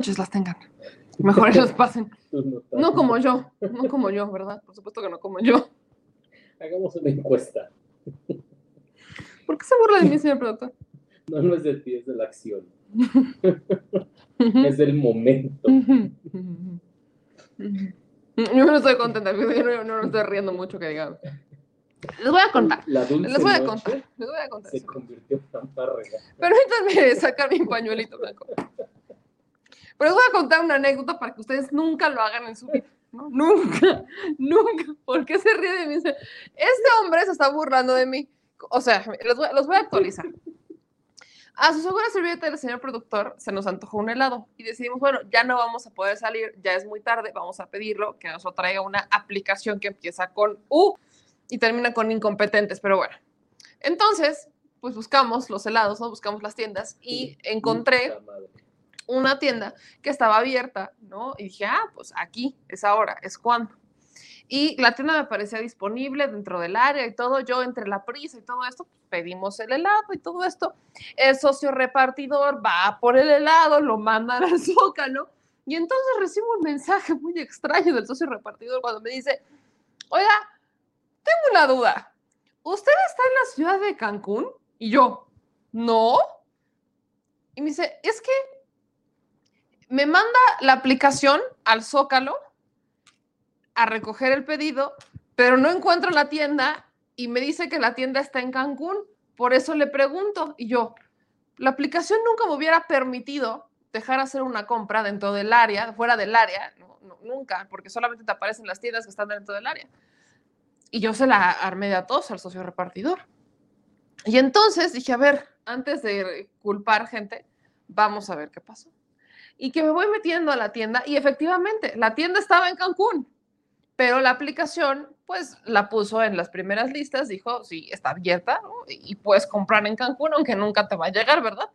Noches las tengan. Mejor ellos pasen. No como yo, no como yo, ¿verdad? Por supuesto que no como yo. Hagamos una encuesta. ¿Por qué se burla de mí, señor productor? No, no es de ti, es de la acción. es del momento. Yo no estoy contenta, yo no, no, no estoy riendo mucho que digamos. Les voy a contar. La dulce Les voy a contar. Les voy a contar. se convirtió en fanfarrega. Permítanme sacar mi pañuelito blanco. Pero les voy a contar una anécdota para que ustedes nunca lo hagan en su vida. ¿no? Nunca, nunca. ¿Por qué se ríe de mí? Este hombre se está burlando de mí. O sea, los voy, los voy a actualizar. A su segura servilleta del señor productor se nos antojó un helado y decidimos, bueno, ya no vamos a poder salir, ya es muy tarde, vamos a pedirlo, que nos lo traiga una aplicación que empieza con U y termina con incompetentes, pero bueno. Entonces, pues buscamos los helados, ¿no? Buscamos las tiendas y encontré. Una tienda que estaba abierta, ¿no? Y dije, ah, pues aquí es ahora, es cuando. Y la tienda me parecía disponible dentro del área y todo. Yo, entre la prisa y todo esto, pedimos el helado y todo esto. El socio repartidor va por el helado, lo mandan al zócalo. Y entonces recibo un mensaje muy extraño del socio repartidor cuando me dice, oiga, tengo una duda. ¿Usted está en la ciudad de Cancún? Y yo, no. Y me dice, es que me manda la aplicación al Zócalo a recoger el pedido, pero no encuentro la tienda y me dice que la tienda está en Cancún. Por eso le pregunto. Y yo, la aplicación nunca me hubiera permitido dejar hacer una compra dentro del área, fuera del área, nunca, porque solamente te aparecen las tiendas que están dentro del área. Y yo se la armé de a tos al socio repartidor. Y entonces dije, a ver, antes de culpar gente, vamos a ver qué pasó. Y que me voy metiendo a la tienda y efectivamente, la tienda estaba en Cancún, pero la aplicación, pues la puso en las primeras listas, dijo, sí, está abierta y puedes comprar en Cancún, aunque nunca te va a llegar, ¿verdad?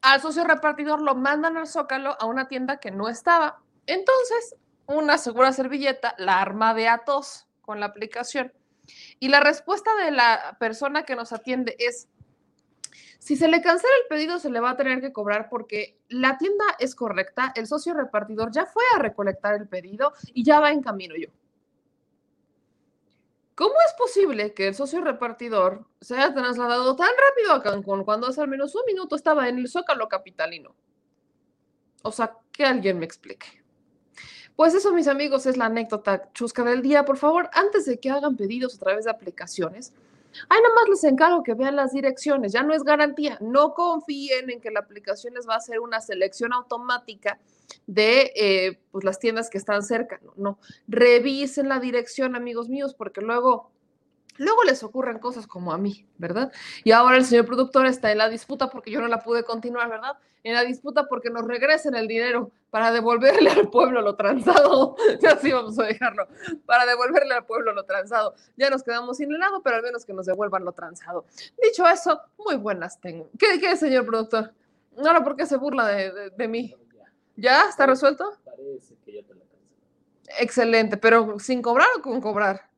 Al socio repartidor lo mandan al Zócalo a una tienda que no estaba. Entonces, una segura servilleta la arma de atos con la aplicación. Y la respuesta de la persona que nos atiende es, si se le cancela el pedido, se le va a tener que cobrar porque la tienda es correcta, el socio repartidor ya fue a recolectar el pedido y ya va en camino yo. ¿Cómo es posible que el socio repartidor se haya trasladado tan rápido a Cancún cuando hace al menos un minuto estaba en el Zócalo capitalino? O sea, que alguien me explique. Pues eso, mis amigos, es la anécdota chusca del día. Por favor, antes de que hagan pedidos a través de aplicaciones, Ahí nada más les encargo que vean las direcciones, ya no es garantía. No confíen en que la aplicación les va a hacer una selección automática de eh, pues las tiendas que están cerca. No, no, revisen la dirección, amigos míos, porque luego, luego les ocurren cosas como a mí, ¿verdad? Y ahora el señor productor está en la disputa porque yo no la pude continuar, ¿verdad? En la disputa porque nos regresen el dinero para devolverle al pueblo lo transado. Ya sí vamos a dejarlo. Para devolverle al pueblo lo transado. Ya nos quedamos sin helado, pero al menos que nos devuelvan lo transado. Dicho eso, muy buenas tengo. ¿Qué, qué señor productor? Ahora, ¿por qué se burla de, de, de mí? ¿Ya? ¿Está resuelto? Parece que ya te cancelé. Excelente, pero ¿sin cobrar o con cobrar?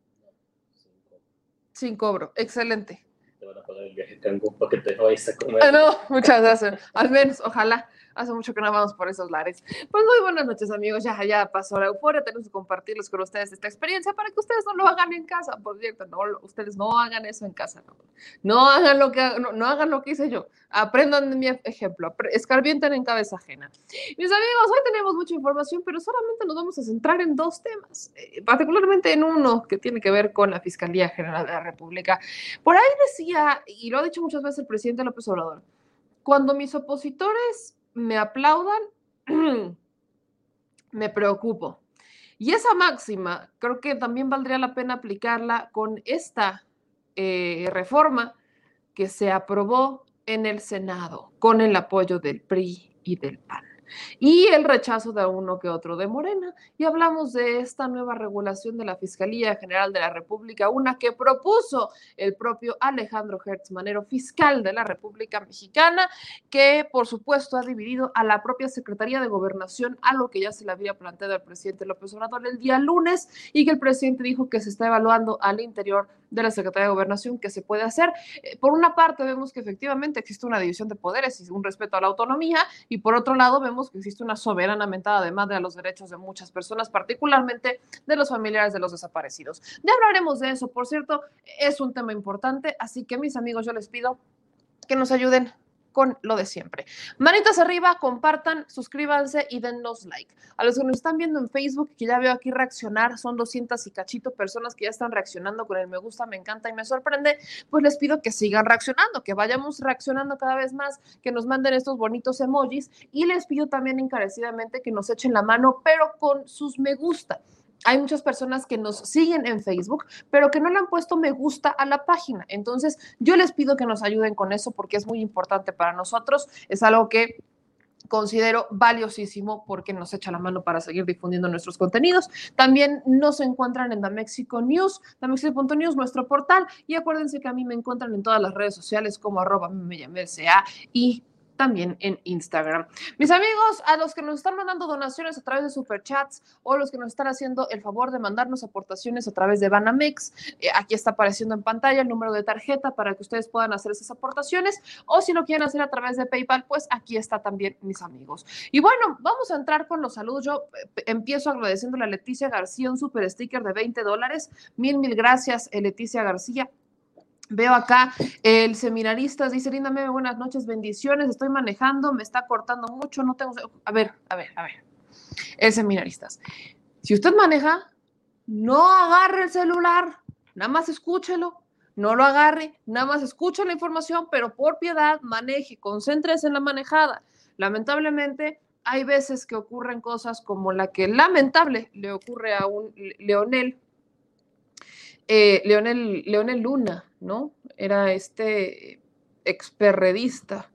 Sin cobro. Excelente. Te van a pagar el viaje a Cancún para que te vayas a comer. Ah, no, muchas gracias. Al menos, ojalá. Hace mucho que no vamos por esos lares. Pues muy buenas noches, amigos. Ya, ya pasó la euforia. Tenemos que compartirles con ustedes esta experiencia para que ustedes no lo hagan en casa. Por cierto, no, ustedes no hagan eso en casa. No, no hagan lo que no, no, hagan lo que hice yo. Aprendan de mi ejemplo. Escarbienten en cabeza ajena. Mis amigos, hoy tenemos mucha información, pero solamente nos vamos a centrar en dos temas, eh, particularmente en uno que tiene que ver con la Fiscalía General de la República. Por ahí decía, y lo ha dicho muchas veces el presidente López Obrador, cuando mis opositores me aplaudan, me preocupo. Y esa máxima creo que también valdría la pena aplicarla con esta eh, reforma que se aprobó en el Senado con el apoyo del PRI y del PAN y el rechazo de uno que otro de Morena. Y hablamos de esta nueva regulación de la Fiscalía General de la República, una que propuso el propio Alejandro Hertz Manero, fiscal de la República Mexicana, que por supuesto ha dividido a la propia Secretaría de Gobernación, algo que ya se le había planteado al presidente López Obrador el día lunes y que el presidente dijo que se está evaluando al interior de la Secretaría de Gobernación que se puede hacer. Eh, por una parte vemos que efectivamente existe una división de poderes y un respeto a la autonomía y por otro lado vemos que existe una soberana mentada de madre a los derechos de muchas personas, particularmente de los familiares de los desaparecidos. Ya hablaremos de eso, por cierto, es un tema importante, así que mis amigos, yo les pido que nos ayuden con lo de siempre. Manitas arriba, compartan, suscríbanse y dennos like. A los que nos están viendo en Facebook, que ya veo aquí reaccionar, son 200 y cachito personas que ya están reaccionando con el me gusta, me encanta y me sorprende, pues les pido que sigan reaccionando, que vayamos reaccionando cada vez más, que nos manden estos bonitos emojis y les pido también encarecidamente que nos echen la mano, pero con sus me gusta hay muchas personas que nos siguen en Facebook, pero que no le han puesto me gusta a la página. Entonces, yo les pido que nos ayuden con eso porque es muy importante para nosotros. Es algo que considero valiosísimo porque nos echa la mano para seguir difundiendo nuestros contenidos. También nos encuentran en The Mexico News, damexico.news, nuestro portal. Y acuérdense que a mí me encuentran en todas las redes sociales como arroba me y también en Instagram. Mis amigos, a los que nos están mandando donaciones a través de superchats o los que nos están haciendo el favor de mandarnos aportaciones a través de Banamex, eh, aquí está apareciendo en pantalla el número de tarjeta para que ustedes puedan hacer esas aportaciones o si lo quieren hacer a través de PayPal, pues aquí está también mis amigos. Y bueno, vamos a entrar con los saludos. Yo eh, empiezo agradeciéndole a Leticia García un super sticker de 20 dólares. Mil, mil gracias, eh, Leticia García. Veo acá el seminarista, dice Linda Meme, buenas noches, bendiciones, estoy manejando, me está cortando mucho, no tengo... A ver, a ver, a ver. El seminaristas. Si usted maneja, no agarre el celular, nada más escúchelo, no lo agarre, nada más escuche la información, pero por piedad maneje, concéntrese en la manejada. Lamentablemente, hay veces que ocurren cosas como la que lamentable le ocurre a un eh, Leonel, Leonel Luna, ¿no? Era este experredista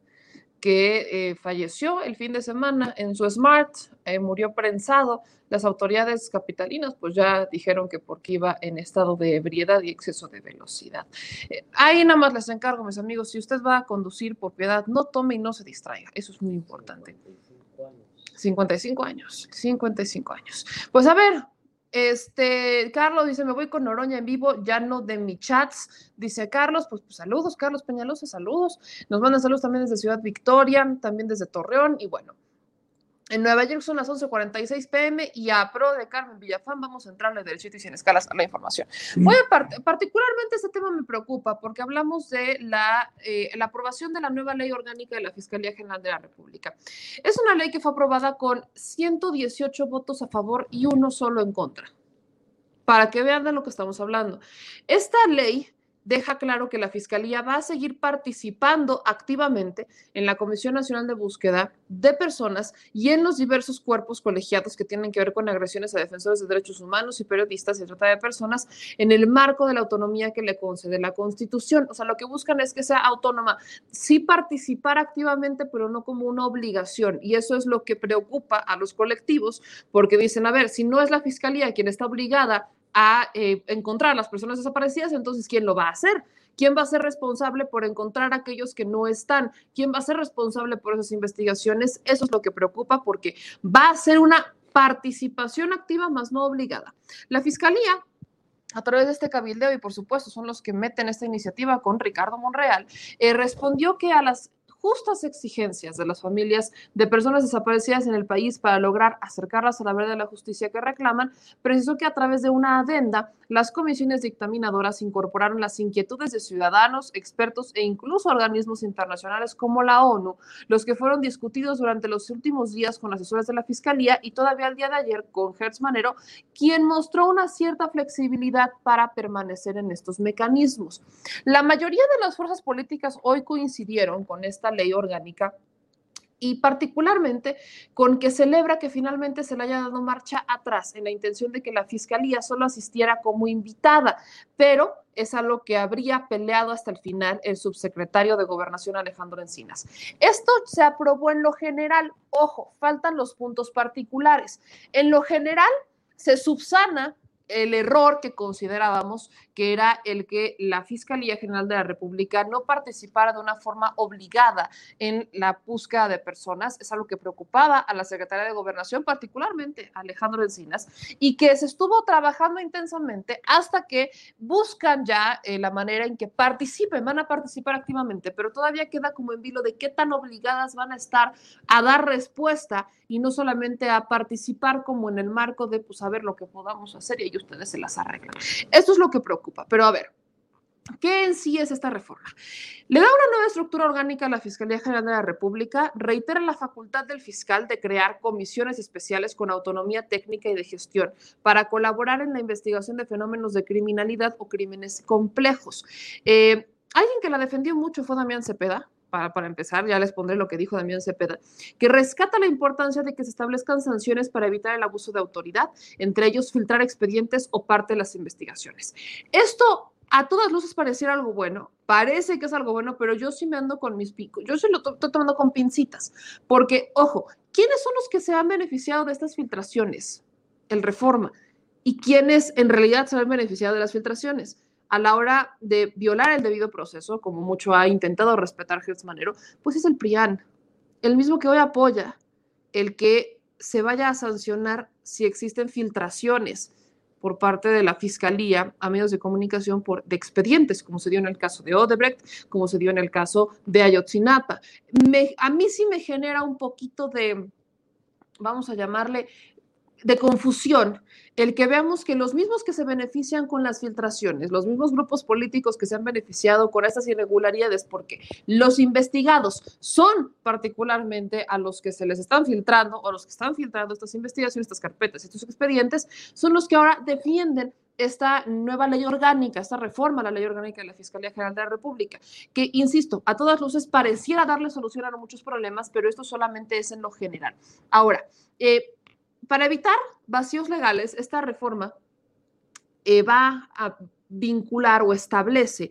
que eh, falleció el fin de semana en su Smart, eh, murió prensado. Las autoridades capitalinas pues ya dijeron que porque iba en estado de ebriedad y exceso de velocidad. Eh, ahí nada más les encargo, mis amigos, si usted va a conducir por piedad, no tome y no se distraiga. Eso es muy importante. 55 años, 55 años. Pues a ver, este, Carlos dice, me voy con Noroña en vivo, ya no de mi chats. Dice Carlos, pues, pues, saludos, Carlos Peñalosa, saludos. Nos mandan saludos también desde Ciudad Victoria, también desde Torreón. Y bueno, en Nueva York son las 11:46 pm y a pro de Carmen Villafán vamos a entrarle derechito y sin escalas a la información. Voy a particularmente este tema me preocupa porque hablamos de la, eh, la aprobación de la nueva ley orgánica de la Fiscalía General de la República. Es una ley que fue aprobada con 118 votos a favor y uno solo en contra. Para que vean de lo que estamos hablando. Esta ley deja claro que la Fiscalía va a seguir participando activamente en la Comisión Nacional de Búsqueda de Personas y en los diversos cuerpos colegiados que tienen que ver con agresiones a defensores de derechos humanos y periodistas y trata de personas en el marco de la autonomía que le concede la Constitución. O sea, lo que buscan es que sea autónoma, sí participar activamente, pero no como una obligación. Y eso es lo que preocupa a los colectivos, porque dicen, a ver, si no es la Fiscalía quien está obligada a eh, encontrar a las personas desaparecidas, entonces, ¿quién lo va a hacer? ¿Quién va a ser responsable por encontrar a aquellos que no están? ¿Quién va a ser responsable por esas investigaciones? Eso es lo que preocupa porque va a ser una participación activa más no obligada. La Fiscalía a través de este cabildeo, y por supuesto son los que meten esta iniciativa con Ricardo Monreal, eh, respondió que a las justas exigencias de las familias de personas desaparecidas en el país para lograr acercarlas a la verdad de la justicia que reclaman, precisó que a través de una adenda, las comisiones dictaminadoras incorporaron las inquietudes de ciudadanos, expertos e incluso organismos internacionales como la ONU, los que fueron discutidos durante los últimos días con asesores de la Fiscalía y todavía el día de ayer con Hertz Manero, quien mostró una cierta flexibilidad para permanecer en estos mecanismos. La mayoría de las fuerzas políticas hoy coincidieron con esta ley orgánica y particularmente con que celebra que finalmente se le haya dado marcha atrás en la intención de que la fiscalía solo asistiera como invitada, pero es a lo que habría peleado hasta el final el subsecretario de Gobernación Alejandro Encinas. Esto se aprobó en lo general, ojo, faltan los puntos particulares. En lo general se subsana el error que considerábamos que era el que la Fiscalía General de la República no participara de una forma obligada en la búsqueda de personas. Es algo que preocupaba a la Secretaría de Gobernación, particularmente a Alejandro Encinas, y que se estuvo trabajando intensamente hasta que buscan ya eh, la manera en que participen, van a participar activamente, pero todavía queda como en vilo de qué tan obligadas van a estar a dar respuesta y no solamente a participar como en el marco de pues saber lo que podamos hacer y ustedes se las arreglan. Esto es lo que preocupa, pero a ver, ¿Qué en sí es esta reforma? Le da una nueva estructura orgánica a la Fiscalía General de la República, reitera la facultad del fiscal de crear comisiones especiales con autonomía técnica y de gestión para colaborar en la investigación de fenómenos de criminalidad o crímenes complejos. Eh, alguien que la defendió mucho fue Damián Cepeda, para, empezar, ya les pondré lo que dijo Damián Cepeda, que rescata la importancia de que se establezcan sanciones para evitar el abuso de autoridad, entre ellos filtrar expedientes o parte de las investigaciones. Esto a todas luces pareciera algo bueno, parece que es algo bueno, pero yo sí me ando con mis picos, yo sí lo estoy tomando con pincitas, porque, ojo, ¿quiénes son los que se han beneficiado de estas filtraciones? El Reforma. ¿Y quiénes en realidad se han beneficiado de las filtraciones? A la hora de violar el debido proceso, como mucho ha intentado respetar Gertz Manero, pues es el PRIAN, el mismo que hoy apoya el que se vaya a sancionar si existen filtraciones por parte de la Fiscalía a medios de comunicación por, de expedientes, como se dio en el caso de Odebrecht, como se dio en el caso de Ayotzinapa. a mí sí me genera un poquito de, vamos a llamarle, de confusión el que veamos que los mismos que se benefician con las filtraciones, los mismos grupos políticos que se han beneficiado con estas irregularidades, porque los investigados son particularmente a los que se les están filtrando o los que están filtrando estas investigaciones, estas carpetas, estos expedientes, son los que ahora defienden esta nueva ley orgánica, esta reforma a la ley orgánica de la Fiscalía General de la República, que, insisto, a todas luces pareciera darle solución a muchos problemas, pero esto solamente es en lo general. Ahora, eh, para evitar vacíos legales, esta reforma eh, va a vincular o establece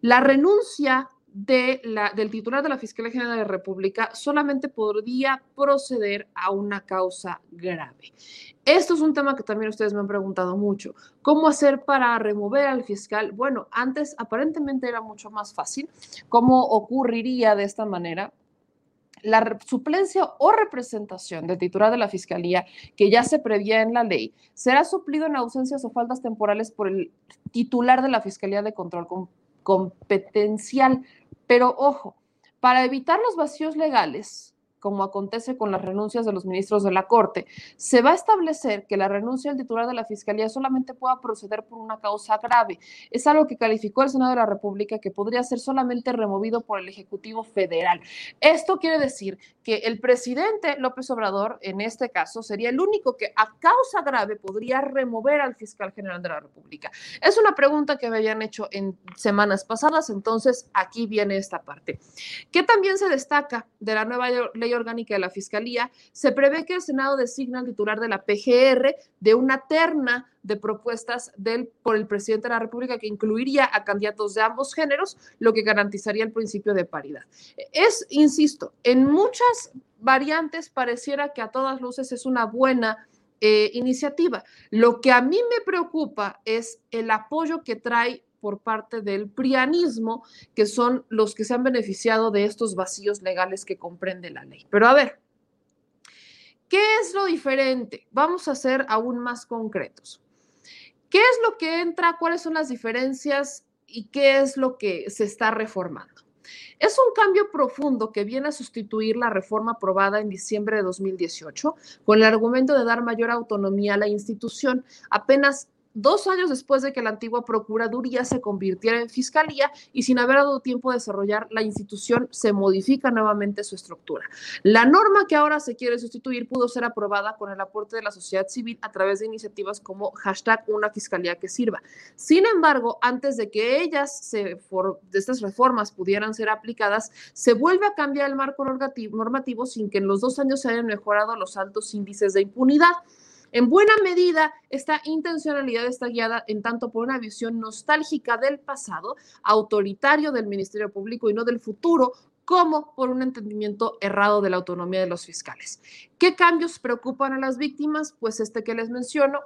la renuncia del titular de la Fiscalía General de la República solamente podría proceder a una causa grave. Esto es un tema que también ustedes me han preguntado mucho. ¿Cómo hacer para remover al fiscal? Bueno, antes aparentemente era mucho más fácil. ¿Cómo ocurriría de esta manera? La suplencia o representación del titular de la Fiscalía, que ya se prevía en la ley, será suplido en ausencias o faltas temporales por el titular de la Fiscalía de Control Competencial. Pero ojo, para evitar los vacíos legales, como acontece con las renuncias de los ministros de la Corte, se va a establecer que la renuncia del titular de la Fiscalía solamente pueda proceder por una causa grave. Es algo que calificó el Senado de la República que podría ser solamente removido por el Ejecutivo Federal. Esto quiere decir que el presidente López Obrador, en este caso, sería el único que a causa grave podría remover al fiscal general de la República. Es una pregunta que me habían hecho en semanas pasadas, entonces aquí viene esta parte. ¿Qué también se destaca de la nueva ley orgánica de la Fiscalía, se prevé que el Senado designa al titular de la PGR de una terna de propuestas por el presidente de la República que incluiría a candidatos de ambos géneros, lo que garantizaría el principio de paridad. Es, insisto, en muchas variantes pareciera que a todas luces es una buena eh, iniciativa. Lo que a mí me preocupa es el apoyo que trae por parte del prianismo, que son los que se han beneficiado de estos vacíos legales que comprende la ley. Pero a ver, ¿qué es lo diferente? Vamos a ser aún más concretos. ¿Qué es lo que entra? ¿Cuáles son las diferencias? ¿Y qué es lo que se está reformando? Es un cambio profundo que viene a sustituir la reforma aprobada en diciembre de 2018 con el argumento de dar mayor autonomía a la institución. Apenas dos años después de que la antigua Procuraduría se convirtiera en Fiscalía y sin haber dado tiempo a desarrollar la institución, se modifica nuevamente su estructura. La norma que ahora se quiere sustituir pudo ser aprobada con el aporte de la sociedad civil a través de iniciativas como hashtag una Fiscalía que sirva. Sin embargo, antes de que ellas, se for, de estas reformas pudieran ser aplicadas, se vuelve a cambiar el marco normativo sin que en los dos años se hayan mejorado los altos índices de impunidad. En buena medida, esta intencionalidad está guiada en tanto por una visión nostálgica del pasado, autoritario del Ministerio Público y no del futuro, como por un entendimiento errado de la autonomía de los fiscales. ¿Qué cambios preocupan a las víctimas? Pues este que les menciono,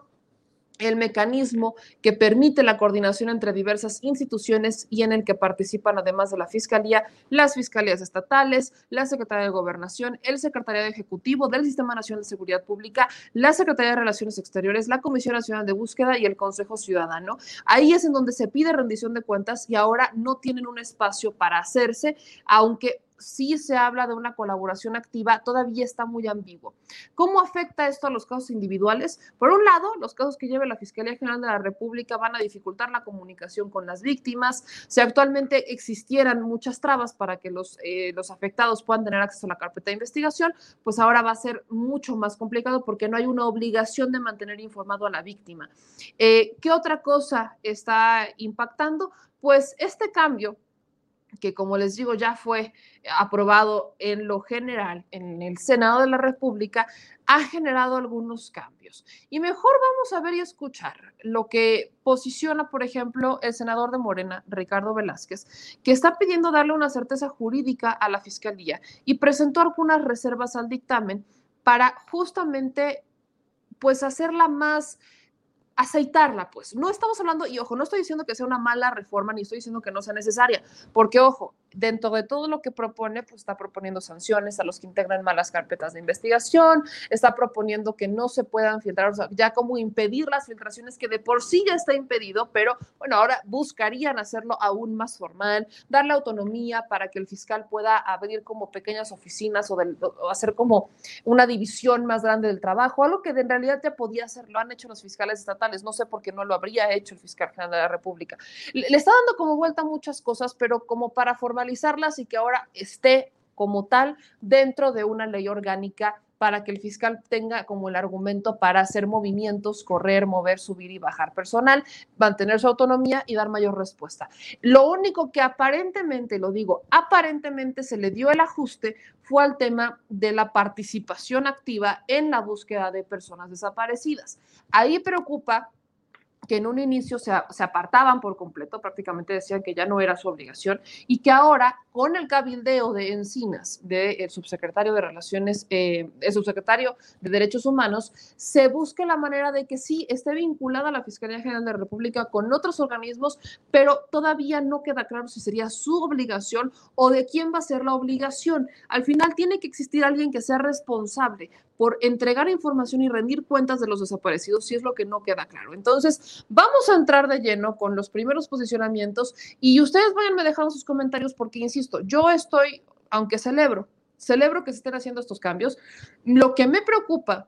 el mecanismo que permite la coordinación entre diversas instituciones y en el que participan, además de la Fiscalía, las Fiscalías estatales, la Secretaría de Gobernación, el Secretariado Ejecutivo del Sistema Nacional de Seguridad Pública, la Secretaría de Relaciones Exteriores, la Comisión Nacional de Búsqueda y el Consejo Ciudadano. Ahí es en donde se pide rendición de cuentas y ahora no tienen un espacio para hacerse, aunque sí se habla de una colaboración activa, todavía está muy ambiguo. ¿Cómo afecta esto a los casos individuales? Por un lado, los casos que lleve la Fiscalía General de la República van a dificultar la comunicación con las víctimas. Si actualmente existieran muchas trabas para que los, eh, los afectados puedan tener acceso a la carpeta de investigación, pues ahora va a ser mucho más complicado porque no hay una obligación de mantener informado a la víctima. Eh, ¿Qué otra cosa está impactando? Pues este cambio que como les digo ya fue aprobado en lo general en el Senado de la República, ha generado algunos cambios. Y mejor vamos a ver y escuchar lo que posiciona, por ejemplo, el senador de Morena, Ricardo Velázquez, que está pidiendo darle una certeza jurídica a la Fiscalía y presentó algunas reservas al dictamen para justamente pues hacerla más aceitarla, pues. No estamos hablando, y ojo, no estoy diciendo que sea una mala reforma, ni estoy diciendo que no sea necesaria, porque ojo, dentro de todo lo que propone, pues está proponiendo sanciones a los que integran malas carpetas de investigación, está proponiendo que no se puedan filtrar, o sea, ya como impedir las filtraciones que de por sí ya está impedido, pero bueno, ahora buscarían hacerlo aún más formal, darle autonomía para que el fiscal pueda abrir como pequeñas oficinas o, hacer como una división más grande del trabajo, algo que en realidad ya podía hacer, lo han hecho los fiscales estatales no sé por qué no lo habría hecho el fiscal general de la República. Le, está dando como vuelta muchas cosas, pero como para formalizarlas y que ahora esté como tal dentro de una ley orgánica para que el fiscal tenga como el argumento para hacer movimientos, correr, mover, subir y bajar personal, mantener su autonomía y dar mayor respuesta. Lo único que aparentemente, lo digo, aparentemente se le dio el ajuste fue al tema de la participación activa en la búsqueda de personas desaparecidas. Ahí preocupa que en un inicio se, apartaban por completo, prácticamente decían que ya no era su obligación y que ahora con el cabildeo de Encinas, del subsecretario de Relaciones, eh, el subsecretario de Derechos Humanos, se busque la manera de que sí esté vinculada la Fiscalía General de la República con otros organismos, pero todavía no queda claro si sería su obligación o de quién va a ser la obligación. Al final tiene que existir alguien que sea responsable por entregar información y rendir cuentas de los desaparecidos, si es lo que no queda claro. Entonces, vamos a entrar de lleno con los primeros posicionamientos y ustedes vayanme dejando sus comentarios porque, insisto, yo estoy, aunque celebro, celebro que se estén haciendo estos cambios, lo que me preocupa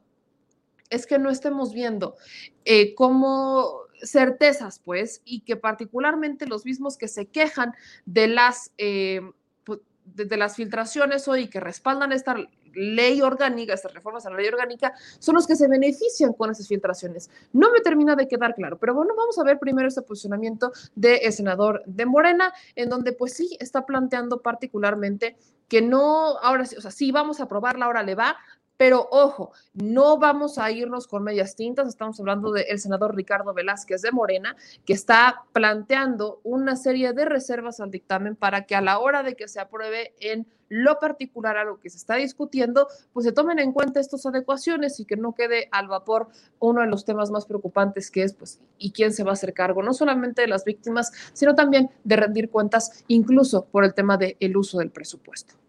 es que no estemos viendo eh, cómo certezas, pues, y que particularmente los mismos que se quejan de las... Eh, pues, de, las filtraciones hoy que respaldan esta ley orgánica, estas reformas a la ley orgánica, son los que se benefician con esas filtraciones. No me termina de quedar claro, pero bueno, vamos a ver primero este posicionamiento del senador de Morena, en donde pues sí está planteando particularmente que no, ahora sí, o sea, sí vamos a aprobarla, ahora le va, pero ojo, no vamos a irnos con medias tintas, estamos hablando del senador Ricardo Velázquez de Morena, que está planteando una serie de reservas al dictamen para que a la hora de que se apruebe en lo particular a lo que se está discutiendo, pues se tomen en cuenta estas adecuaciones y que no quede al vapor uno de los temas más preocupantes que es, pues, y quién se va a hacer cargo, no solamente de las víctimas, sino también de rendir cuentas, incluso por el tema del uso del presupuesto.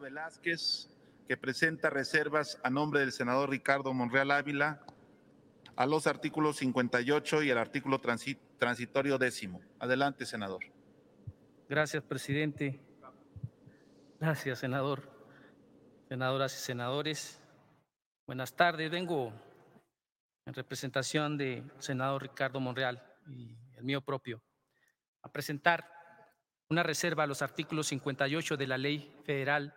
Velázquez, que presenta reservas a nombre del senador Ricardo Monreal Ávila a los artículos 58 y el artículo transitorio décimo. Adelante, senador. Gracias, presidente. Gracias, senador. Senadoras y senadores, buenas tardes. Vengo en representación del senador Ricardo Monreal y el mío propio a presentar una reserva a los artículos 58 de la Ley Federal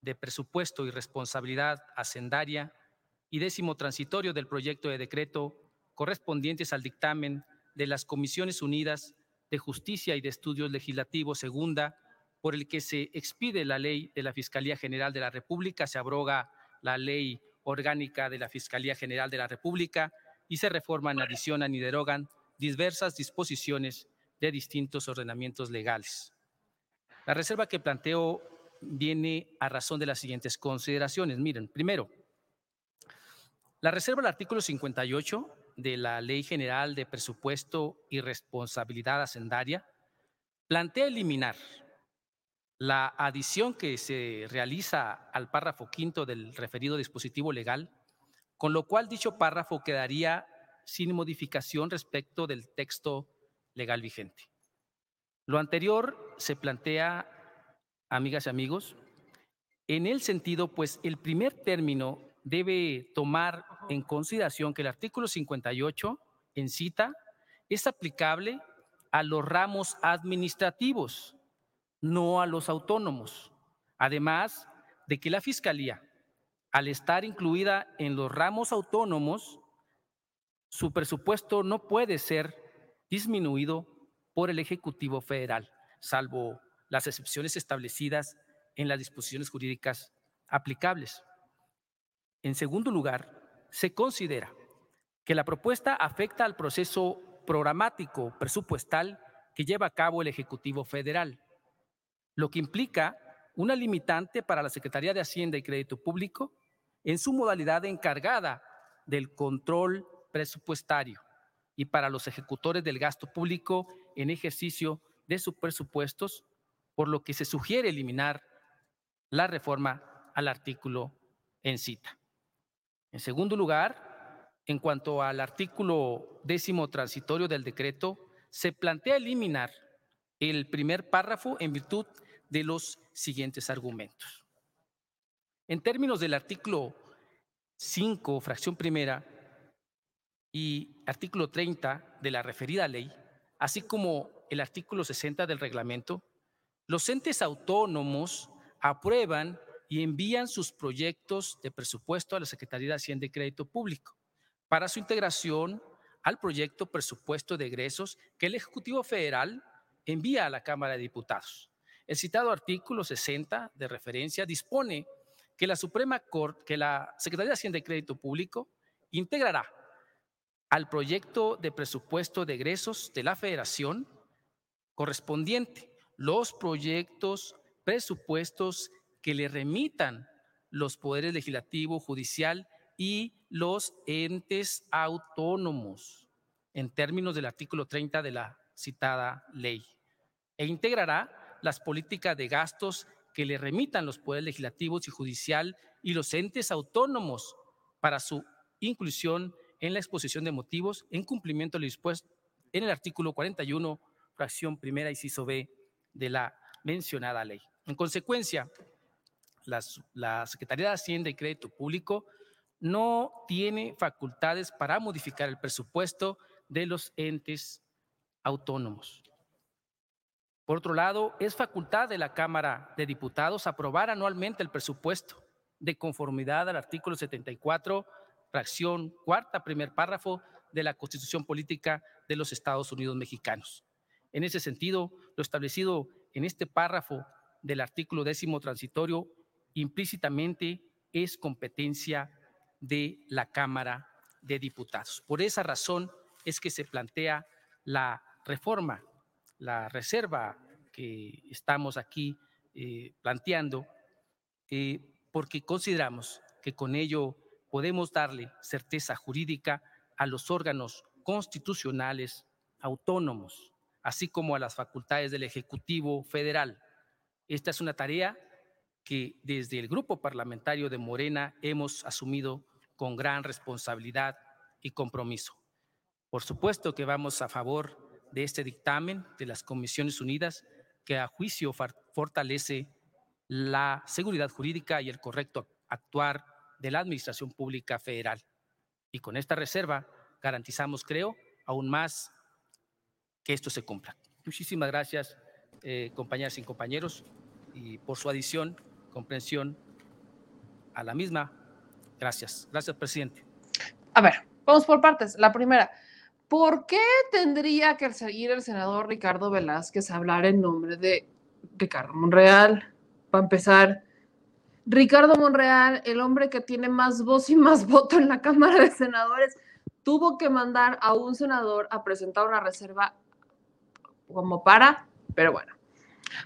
de Presupuesto y Responsabilidad Hacendaria y décimo transitorio del proyecto de decreto correspondientes al dictamen de las Comisiones Unidas de Justicia y de Estudios Legislativos segunda, por el que se expide la ley de la Fiscalía General de la República, se abroga la ley orgánica de la Fiscalía General de la República y se reforman, adicionan y derogan diversas disposiciones de distintos ordenamientos legales. La reserva que planteo viene a razón de las siguientes consideraciones. Miren, primero, la reserva del artículo 58 de la Ley General de Presupuesto y Responsabilidad Hacendaria plantea eliminar la adición que se realiza al párrafo quinto del referido dispositivo legal, con lo cual dicho párrafo quedaría sin modificación respecto del texto legal vigente. Lo anterior se plantea, amigas y amigos, en el sentido, pues el primer término debe tomar en consideración que el artículo 58 en cita es aplicable a los ramos administrativos, no a los autónomos. Además de que la Fiscalía, al estar incluida en los ramos autónomos, su presupuesto no puede ser disminuido por el Ejecutivo Federal, salvo las excepciones establecidas en las disposiciones jurídicas aplicables. En segundo lugar, se considera que la propuesta afecta al proceso programático presupuestal que lleva a cabo el Ejecutivo Federal, lo que implica una limitante para la Secretaría de Hacienda y Crédito Público en su modalidad encargada del control presupuestario y para los ejecutores del gasto público en ejercicio de sus presupuestos, por lo que se sugiere eliminar la reforma al artículo en cita. En segundo lugar, en cuanto al artículo décimo transitorio del decreto, se plantea eliminar el primer párrafo en virtud de los siguientes argumentos. En términos del artículo 5, fracción primera, y artículo 30 de la referida ley, así como el artículo 60 del reglamento, los entes autónomos aprueban y envían sus proyectos de presupuesto a la Secretaría de Hacienda y Crédito Público para su integración al proyecto presupuesto de egresos que el Ejecutivo Federal envía a la Cámara de Diputados. El citado artículo 60 de referencia dispone que la Suprema Corte, que la Secretaría de Hacienda y Crédito Público integrará al proyecto de presupuesto de egresos de la Federación correspondiente los proyectos presupuestos que le remitan los poderes legislativo, judicial y los entes autónomos en términos del artículo 30 de la citada ley. E integrará las políticas de gastos que le remitan los poderes legislativos y judicial y los entes autónomos para su inclusión en la exposición de motivos en cumplimiento de lo dispuesto en el artículo 41, fracción primera, inciso B de la mencionada ley. En consecuencia, la Secretaría de Hacienda y Crédito Público no tiene facultades para modificar el presupuesto de los entes autónomos. Por otro lado, es facultad de la Cámara de Diputados aprobar anualmente el presupuesto de conformidad al artículo 74, fracción cuarta, primer párrafo de la Constitución Política de los Estados Unidos Mexicanos. En ese sentido, lo establecido en este párrafo del artículo décimo transitorio implícitamente es competencia de la Cámara de Diputados. Por esa razón es que se plantea la reforma la reserva que estamos aquí eh, planteando, eh, porque consideramos que con ello podemos darle certeza jurídica a los órganos constitucionales autónomos, así como a las facultades del Ejecutivo Federal. Esta es una tarea que desde el grupo parlamentario de Morena hemos asumido con gran responsabilidad y compromiso. Por supuesto que vamos a favor de este dictamen de las Comisiones Unidas que a juicio fortalece la seguridad jurídica y el correcto actuar de la Administración Pública Federal. Y con esta reserva garantizamos, creo, aún más que esto se cumpla. Muchísimas gracias, eh, compañeras y compañeros, y por su adición, comprensión a la misma. Gracias. Gracias, presidente. A ver, vamos por partes. La primera, ¿por qué tendría que seguir el senador Ricardo Velázquez a hablar en nombre de Ricardo Monreal? Para empezar, Ricardo Monreal, el hombre que tiene más voz y más voto en la Cámara de Senadores, tuvo que mandar a un senador a presentar una reserva como para, pero bueno.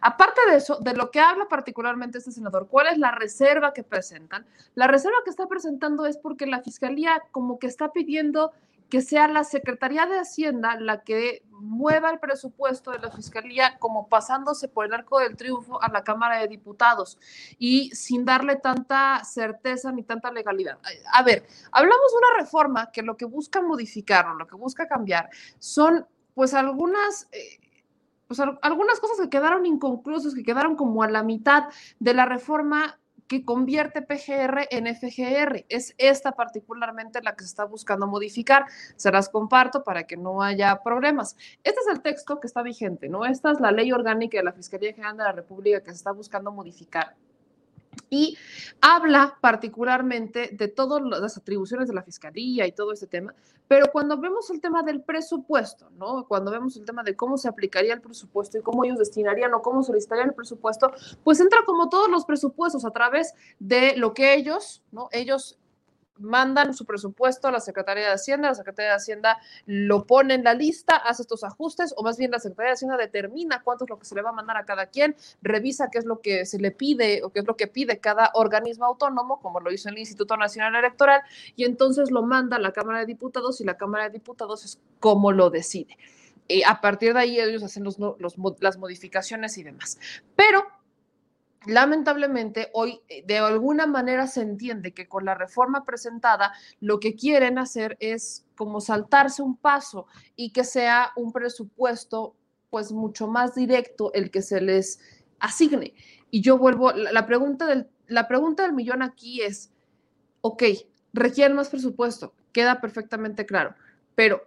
Aparte de eso, de lo que habla particularmente este senador, ¿cuál es la reserva que presentan? La reserva que está presentando es porque la fiscalía como que está pidiendo que sea la Secretaría de Hacienda la que mueva el presupuesto de la fiscalía como pasándose por el arco del triunfo a la Cámara de Diputados y sin darle tanta certeza ni tanta legalidad. A ver, hablamos de una reforma que lo que busca modificar o lo que busca cambiar son pues algunas... eh, pues, al- algunas cosas que quedaron inconclusas, que quedaron como a la mitad de la reforma que convierte PGR en FGR. Es esta particularmente la que se está buscando modificar. Se las comparto para que no haya problemas. Este es el texto que está vigente, ¿no? Esta es la ley orgánica de la Fiscalía General de la República que se está buscando modificar. Y habla particularmente de todas las atribuciones de la fiscalía y todo este tema, pero cuando vemos el tema del presupuesto, ¿no? Cuando vemos el tema de cómo se aplicaría el presupuesto y cómo ellos destinarían o cómo solicitarían el presupuesto, pues entra como todos los presupuestos a través de lo que ellos, ¿no? Ellos mandan su presupuesto a la Secretaría de Hacienda, la Secretaría de Hacienda lo pone en la lista, hace estos ajustes, o más bien la Secretaría de Hacienda determina cuánto es lo que se le va a mandar a cada quien, revisa qué es lo que se le pide o qué es lo que pide cada organismo autónomo, como lo hizo el Instituto Nacional Electoral, y entonces lo manda a la Cámara de Diputados y la Cámara de Diputados es como lo decide. Y a partir de ahí ellos hacen los, los, las modificaciones y demás. Pero lamentablemente hoy eh, de alguna manera se entiende que con la reforma presentada lo que quieren hacer es como saltarse un paso y que sea un presupuesto pues mucho más directo el que se les asigne. Y yo vuelvo, la, la pregunta del, la pregunta del millón aquí es, ok, requieren más presupuesto, queda perfectamente claro, pero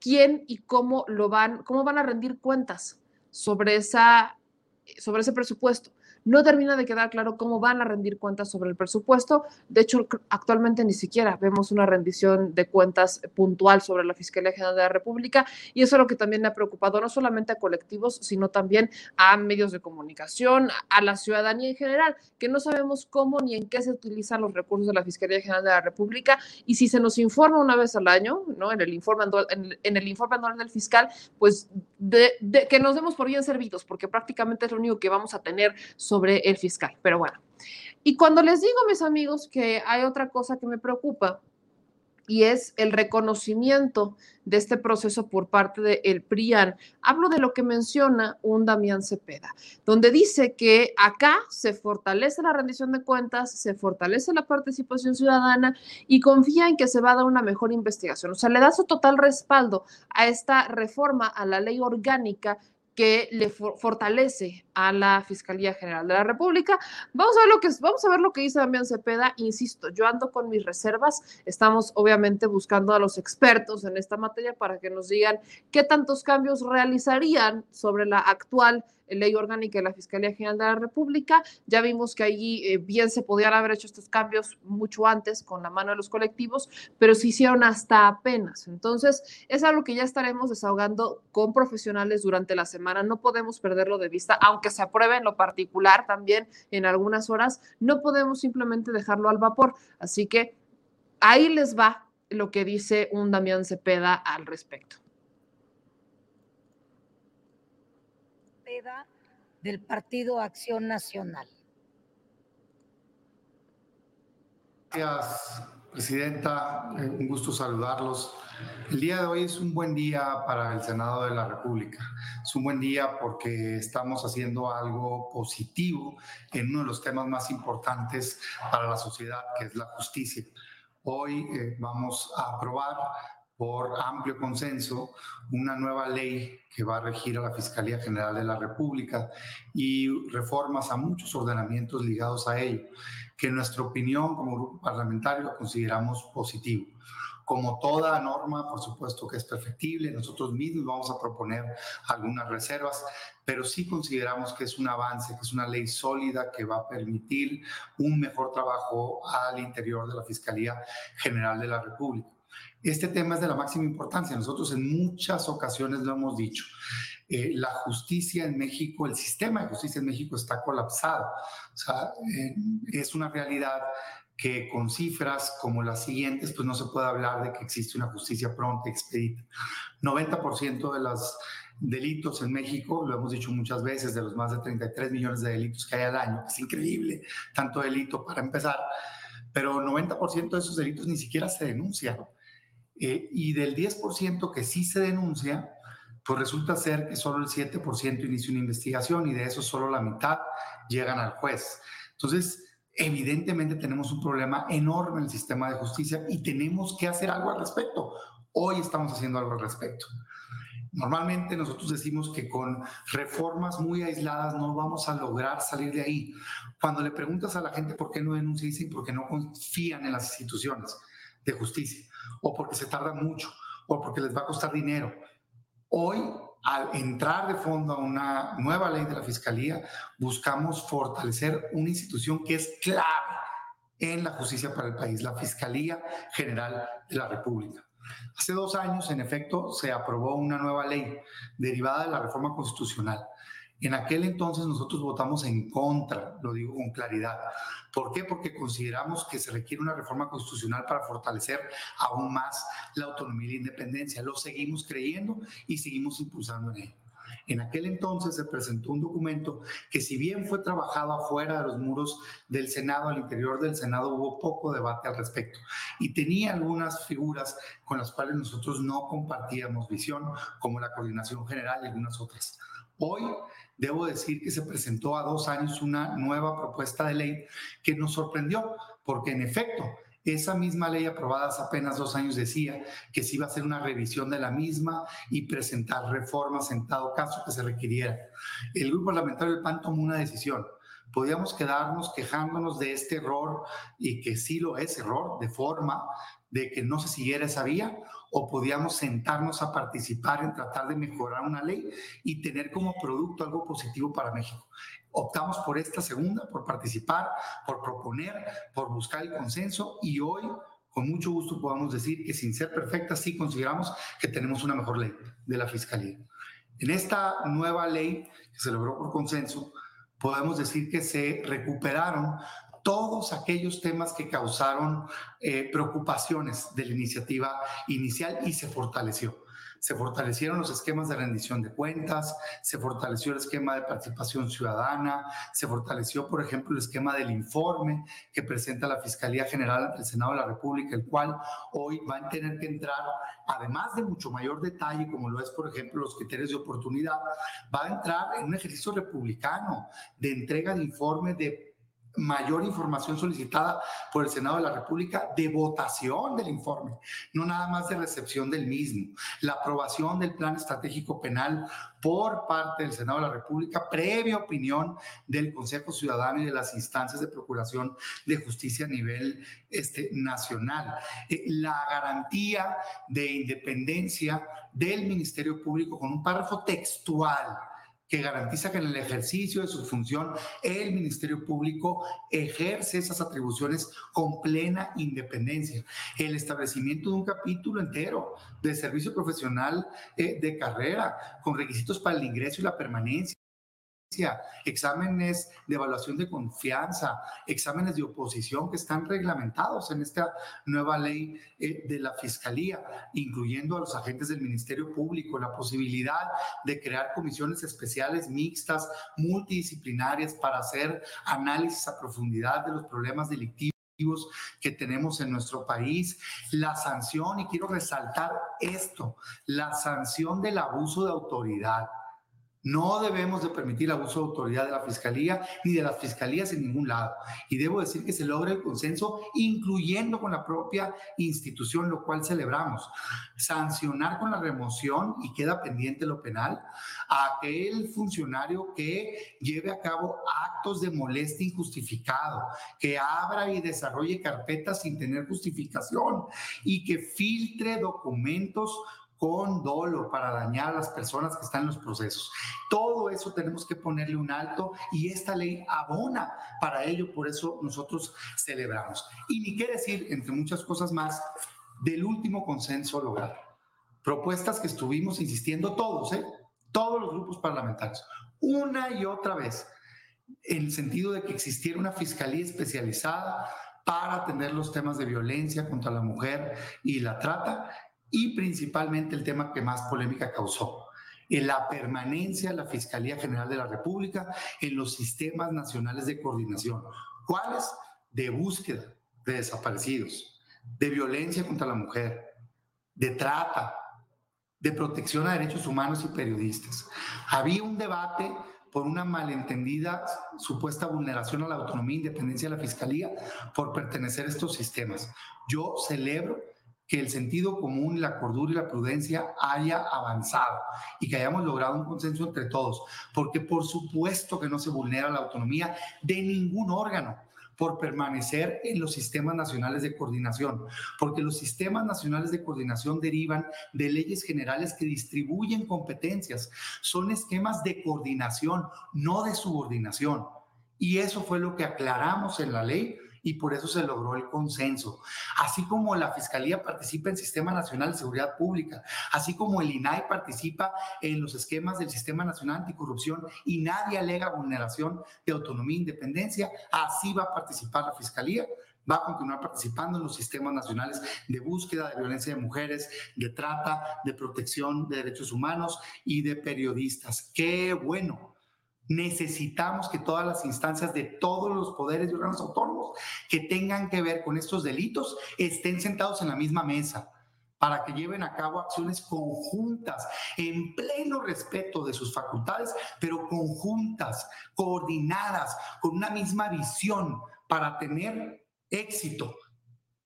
¿quién y cómo lo van, cómo van a rendir cuentas sobre, esa, sobre ese presupuesto? No termina de quedar claro cómo van a rendir cuentas sobre el presupuesto. De hecho, actualmente ni siquiera vemos una rendición de cuentas puntual sobre la Fiscalía General de la República y eso es lo que también ha preocupado, no solamente a colectivos, sino también a medios de comunicación, a la ciudadanía en general, que no sabemos cómo ni en qué se utilizan los recursos de la Fiscalía General de la República y si se nos informa una vez al año, ¿no? En el informe anual, en, el informe anual del fiscal, pues de, que nos demos por bien servidos, porque prácticamente es lo único que vamos a tener el fiscal. Pero bueno, y cuando les digo, mis amigos, que hay otra cosa que me preocupa y es el reconocimiento de este proceso por parte del el PRIAN. Hablo de lo que menciona un Damián Cepeda, donde dice que acá se fortalece la rendición de cuentas, se fortalece la participación ciudadana y confía en que se va a dar una mejor investigación. O sea, le da su total respaldo a esta reforma a la ley orgánica que le for fortalece a la Fiscalía General de la República. Vamos a ver lo que vamos a ver lo que dice Damián Cepeda. Insisto, yo ando con mis reservas. Estamos obviamente buscando a los expertos en esta materia para que nos digan qué tantos cambios realizarían sobre la actual ley orgánica de la Fiscalía General de la República. Ya vimos que allí eh, bien se podían haber hecho estos cambios mucho antes con la mano de los colectivos, pero se hicieron hasta apenas. Entonces, es algo que ya estaremos desahogando con profesionales durante la semana. No podemos perderlo de vista, aunque se apruebe en lo particular también en algunas horas, no podemos simplemente dejarlo al vapor. Así que ahí les va lo que dice un Damián Cepeda al respecto. del Partido Acción Nacional. Gracias, Presidenta. Un gusto saludarlos. El día de hoy es un buen día para el Senado de la República. Es un buen día porque estamos haciendo algo positivo en uno de los temas más importantes para la sociedad, que es la justicia. Hoy eh, vamos a aprobar por amplio consenso una nueva ley que va a regir a la Fiscalía General de la República y reformas a muchos ordenamientos ligados a ello, que en nuestra opinión como grupo parlamentario consideramos positivo. Como toda norma, por supuesto que es perfectible, nosotros mismos vamos a proponer algunas reservas, pero sí consideramos que es un avance, que es una ley sólida que va a permitir un mejor trabajo al interior de la Fiscalía General de la República. Este tema es de la máxima importancia. Nosotros en muchas ocasiones lo hemos dicho. Eh, la justicia en México, el sistema de justicia en México está colapsado. O sea, eh, es una realidad que con cifras como las siguientes, pues no se puede hablar de que existe una justicia pronta, expedita. 90% de los delitos en México, lo hemos dicho muchas veces, de los más de 33 millones de delitos que hay al año, es increíble, tanto delito para empezar, pero 90% de esos delitos ni siquiera se denuncian. Eh, y del 10% que sí se denuncia, pues resulta ser que solo el 7% inicia una investigación y de eso solo la mitad llegan al juez. Entonces, evidentemente tenemos un problema enorme en el sistema de justicia y tenemos que hacer algo al respecto. Hoy estamos haciendo algo al respecto. Normalmente nosotros decimos que con reformas muy aisladas no vamos a lograr salir de ahí. Cuando le preguntas a la gente por qué no denuncian, dicen porque no confían en las instituciones de justicia, o porque se tarda mucho, o porque les va a costar dinero. Hoy, al entrar de fondo a una nueva ley de la Fiscalía, buscamos fortalecer una institución que es clave en la justicia para el país, la Fiscalía General de la República. Hace dos años, en efecto, se aprobó una nueva ley derivada de la reforma constitucional en aquel entonces nosotros votamos en contra, lo digo con claridad. ¿Por qué? Porque consideramos que se requiere una reforma constitucional para fortalecer aún más la autonomía y la independencia. Lo seguimos creyendo y seguimos impulsando en ello. En aquel entonces se presentó un documento que si bien fue trabajado afuera de los muros del Senado, al interior del Senado hubo poco debate al respecto y tenía algunas figuras con las cuales nosotros no compartíamos visión, como la coordinación general y algunas otras. Hoy debo decir que se presentó a dos años una nueva propuesta de ley que nos sorprendió, porque en efecto, esa misma ley aprobada hace apenas dos años decía que se iba a hacer una revisión de la misma y presentar reformas en dado caso que se requiriera. El grupo parlamentario del PAN tomó una decisión. Podíamos quedarnos quejándonos de este error y que sí lo es error de forma de que no se siguiera esa vía o podíamos sentarnos a participar en tratar de mejorar una ley y tener como producto algo positivo para México. Optamos por esta segunda, por participar, por proponer, por buscar el consenso y hoy con mucho gusto podemos decir que sin ser perfecta sí consideramos que tenemos una mejor ley de la Fiscalía. En esta nueva ley que se logró por consenso, podemos decir que se recuperaron todos aquellos temas que causaron eh, preocupaciones de la iniciativa inicial y se fortaleció. Se fortalecieron los esquemas de rendición de cuentas, se fortaleció el esquema de participación ciudadana, se fortaleció, por ejemplo, el esquema del informe que presenta la Fiscalía General ante el Senado de la República, el cual hoy va a tener que entrar, además de mucho mayor detalle, como lo es, por ejemplo, los criterios de oportunidad, va a entrar en un ejercicio republicano de entrega de informe de mayor información solicitada por el Senado de la República de votación del informe, no nada más de recepción del mismo. La aprobación del plan estratégico penal por parte del Senado de la República, previa opinión del Consejo Ciudadano y de las instancias de procuración de justicia a nivel este, nacional. Eh, la garantía de independencia del Ministerio Público con un párrafo textual que garantiza que en el ejercicio de su función el Ministerio Público ejerce esas atribuciones con plena independencia. El establecimiento de un capítulo entero de servicio profesional eh, de carrera con requisitos para el ingreso y la permanencia exámenes de evaluación de confianza, exámenes de oposición que están reglamentados en esta nueva ley eh, de la Fiscalía, incluyendo a los agentes del Ministerio Público, la posibilidad de crear comisiones especiales mixtas, multidisciplinarias para hacer análisis a profundidad de los problemas delictivos que tenemos en nuestro país, la sanción, y quiero resaltar esto, la sanción del abuso de autoridad No debemos de permitir abuso de autoridad de la Fiscalía ni de las Fiscalías en ningún lado. Y debo decir que se logra el consenso, incluyendo con la propia institución, lo cual celebramos. Sancionar con la remoción, y queda pendiente lo penal, a aquel funcionario que lleve a cabo actos de molestia injustificado, que abra y desarrolle carpetas sin tener justificación y que filtre documentos con dolo para dañar a las personas que están en los procesos. Todo eso tenemos que ponerle un alto y esta ley abona para ello, por eso nosotros celebramos. Y ni qué decir, entre muchas cosas más, del último consenso logrado. Propuestas que estuvimos insistiendo todos, ¿eh? todos los grupos parlamentarios, una y otra vez, en el sentido de que existiera una fiscalía especializada para atender los temas de violencia contra la mujer y la trata y principalmente el tema que más polémica causó, en la permanencia de la Fiscalía General de la República en los sistemas nacionales de coordinación. ¿Cuáles? De búsqueda de desaparecidos, de violencia contra la mujer, de trata, de protección a derechos humanos y periodistas. Había un debate por una malentendida supuesta vulneración a la autonomía e independencia de la Fiscalía por pertenecer a estos sistemas. Yo celebro que el sentido común, la cordura y la prudencia haya avanzado y que hayamos logrado un consenso entre todos, porque por supuesto que no se vulnera la autonomía de ningún órgano por permanecer en los sistemas nacionales de coordinación, porque los sistemas nacionales de coordinación derivan de leyes generales que distribuyen competencias, son esquemas de coordinación, no de subordinación. Y eso fue lo que aclaramos en la ley y por eso se logró el consenso. Así como la Fiscalía participa en Sistema Nacional de Seguridad Pública, así como el INAI participa en los esquemas del Sistema Nacional Anticorrupción y nadie alega vulneración de autonomía e independencia, así va a participar la Fiscalía va a continuar participando en los sistemas nacionales de búsqueda de violencia de mujeres, de trata, de protección de derechos humanos y de periodistas. Qué bueno, Necesitamos que todas las instancias de todos los poderes y órganos autónomos que tengan que ver con estos delitos estén sentados en la misma mesa para que lleven a cabo acciones conjuntas, en pleno respeto de sus facultades, pero conjuntas, coordinadas, con una misma visión para tener éxito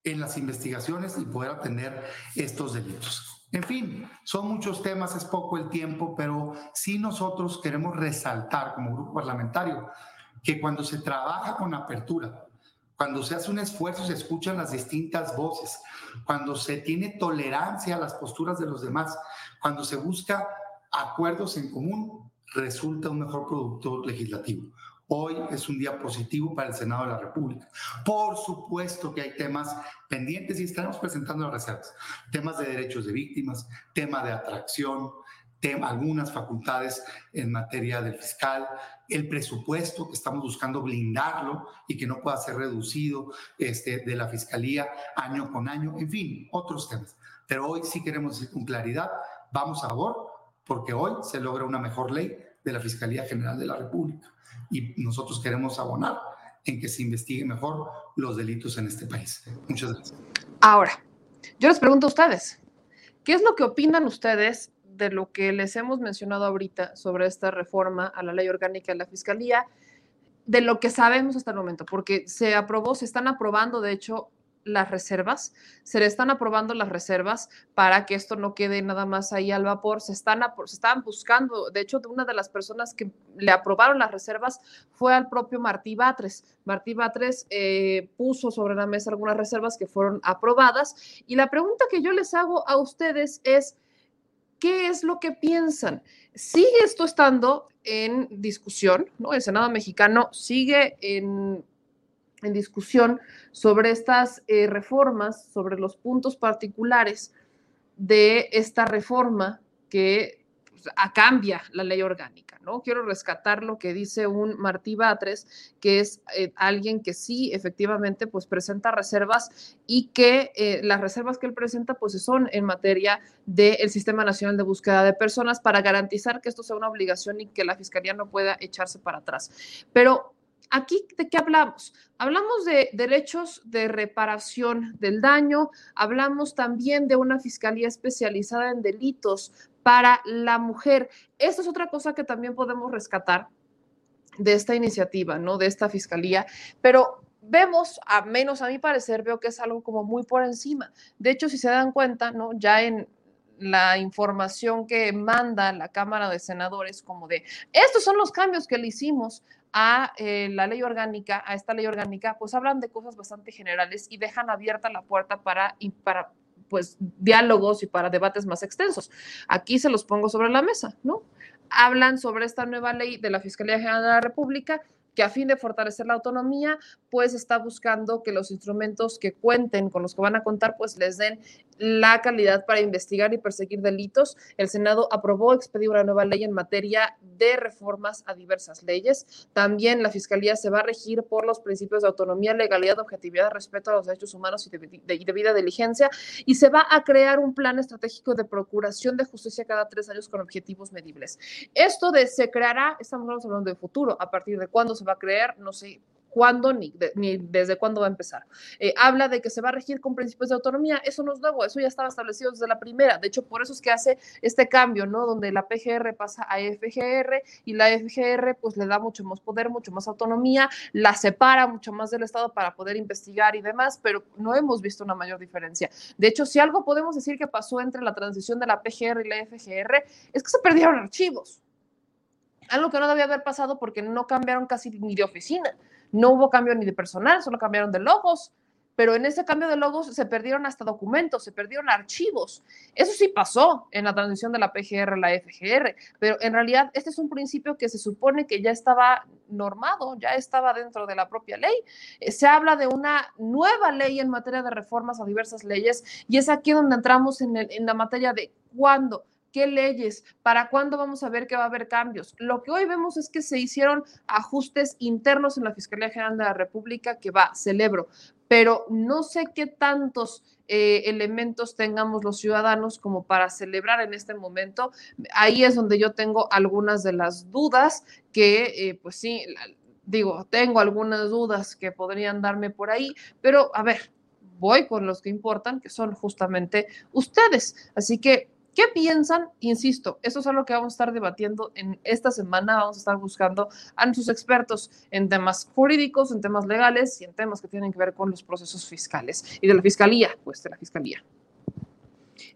en las investigaciones y poder atender estos delitos. En fin, son muchos temas, es poco el tiempo, pero sí nosotros queremos resaltar como grupo parlamentario que cuando se trabaja con apertura, cuando se hace un esfuerzo, se escuchan las distintas voces, cuando se tiene tolerancia a las posturas de los demás, cuando se busca acuerdos en común, resulta un mejor producto legislativo. Hoy es un día positivo para el Senado de la República. Por supuesto que hay temas pendientes y estaremos presentando las reservas. Temas de derechos de víctimas, tema de atracción, tema, algunas facultades en materia del fiscal, el presupuesto que estamos buscando blindarlo y que no pueda ser reducido este, de la fiscalía año con año, en fin, otros temas. Pero hoy sí queremos decir con claridad, vamos a favor, porque hoy se logra una mejor ley de la Fiscalía General de la República y nosotros queremos abonar en que se investigue mejor los delitos en este país. Muchas gracias. Ahora, yo les pregunto a ustedes, ¿qué es lo que opinan ustedes de lo que les hemos mencionado ahorita sobre esta reforma a la ley orgánica de la Fiscalía? de lo que sabemos hasta el momento, porque se aprobó, se están aprobando, de hecho, las reservas, se le están aprobando las reservas para que esto no quede nada más ahí al vapor, se están se estaban buscando, de hecho, una de las personas que le aprobaron las reservas fue al propio Martí Batres. Martí Batres eh, puso sobre la mesa algunas reservas que fueron aprobadas y la pregunta que yo les hago a ustedes es, ¿qué es lo que piensan? ¿Sigue esto estando en discusión? ¿no? El Senado mexicano sigue en en discusión sobre estas eh, reformas, sobre los puntos particulares de esta reforma que pues, cambia la ley orgánica, ¿no? Quiero rescatar lo que dice un Martí Batres, que es eh, alguien que sí, efectivamente, pues presenta reservas y que eh, las reservas que él presenta, pues son en materia del Sistema Nacional de Búsqueda de Personas para garantizar que esto sea una obligación y que la Fiscalía no pueda echarse para atrás. Pero aquí de qué hablamos? Hablamos de derechos de reparación del daño, hablamos también de una fiscalía especializada en delitos para la mujer. Esto es otra cosa que también podemos rescatar de esta iniciativa, ¿no? De esta fiscalía, pero vemos, a menos a mi parecer, veo que es algo como muy por encima. De hecho, si se dan cuenta, ¿no? Ya en la información que manda la Cámara de Senadores como de, estos son los cambios que le hicimos a eh, la ley orgánica, a esta ley orgánica, pues hablan de cosas bastante generales y dejan abierta la puerta para, para pues diálogos y para debates más extensos. Aquí se los pongo sobre la mesa, ¿no? Hablan sobre esta nueva ley de la Fiscalía General de la República que a fin de fortalecer la autonomía, pues está buscando que los instrumentos que cuenten, con los que van a contar, pues les den la calidad para investigar y perseguir delitos. El Senado aprobó expedir una nueva ley en materia de reformas a diversas leyes. También la Fiscalía se va a regir por los principios de autonomía, legalidad, objetividad, respeto a los derechos humanos y de, de, debida diligencia. Y se va a crear un plan estratégico de procuración de justicia cada tres años con objetivos medibles. Esto de se creará, estamos hablando de futuro, a partir de cuándo se va a crear, no sé, cuándo ni, de, ni, desde cuándo va a empezar. Eh, habla de que se va a regir con principios de autonomía, eso no es nuevo, eso ya estaba establecido desde la primera, de hecho por eso es que hace este cambio, ¿no? Donde la PGR pasa a FGR y la FGR pues le da mucho más poder, mucho más autonomía, la separa mucho más del Estado para poder investigar y demás, pero no hemos visto una mayor diferencia. De hecho, si algo podemos decir que pasó entre la transición de la PGR y la FGR, es que se perdieron archivos. Algo que no debía haber pasado porque no cambiaron casi ni de oficina. No hubo cambio ni de personal, solo cambiaron de logos, pero en ese cambio de logos se perdieron hasta documentos, se perdieron archivos. Eso sí pasó en la transición de la PGR a la FGR, pero en realidad este es un principio que se supone que ya estaba normado, ya estaba dentro de la propia ley. Se habla de una nueva ley en materia de reformas a diversas leyes y es aquí donde entramos en, en la materia de cuándo qué leyes, para cuándo vamos a ver que va a haber cambios. Lo que hoy vemos es que se hicieron ajustes internos en la Fiscalía General de la República, que va, celebro, pero no sé qué tantos eh, elementos tengamos los ciudadanos como para celebrar en este momento. Ahí es donde yo tengo algunas de las dudas que, eh, pues sí, digo, tengo algunas dudas que podrían darme por ahí, pero a ver, voy con los que importan, que son justamente ustedes. Así que ¿Qué piensan? Insisto, eso es algo que vamos a estar debatiendo en esta semana. Vamos a estar buscando a nuestros expertos en temas jurídicos, en temas legales y en temas que tienen que ver con los procesos fiscales y de la fiscalía, pues de la fiscalía.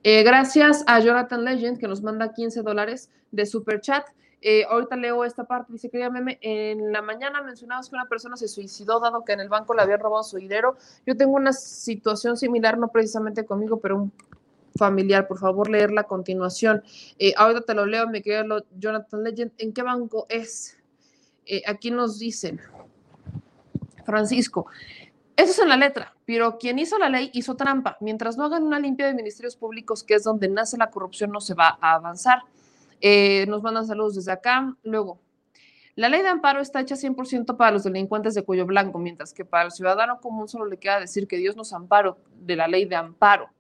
Eh, gracias a Jonathan Legend que nos manda 15 dólares de super chat. Eh, ahorita leo esta parte, dice, quería meme, en la mañana mencionabas que una persona se suicidó dado que en el banco le había robado su dinero. Yo tengo una situación similar, no precisamente conmigo, pero un familiar, por favor leerla a continuación. Eh, ahorita te lo leo, me quedo Jonathan Legend. ¿En qué banco es? Eh, aquí nos dicen, Francisco, eso es en la letra, pero quien hizo la ley hizo trampa. Mientras no hagan una limpia de ministerios públicos, que es donde nace la corrupción, no se va a avanzar. Eh, nos mandan saludos desde acá. Luego, la ley de amparo está hecha 100% para los delincuentes de cuello blanco, mientras que para el ciudadano común solo le queda decir que Dios nos amparo de la ley de amparo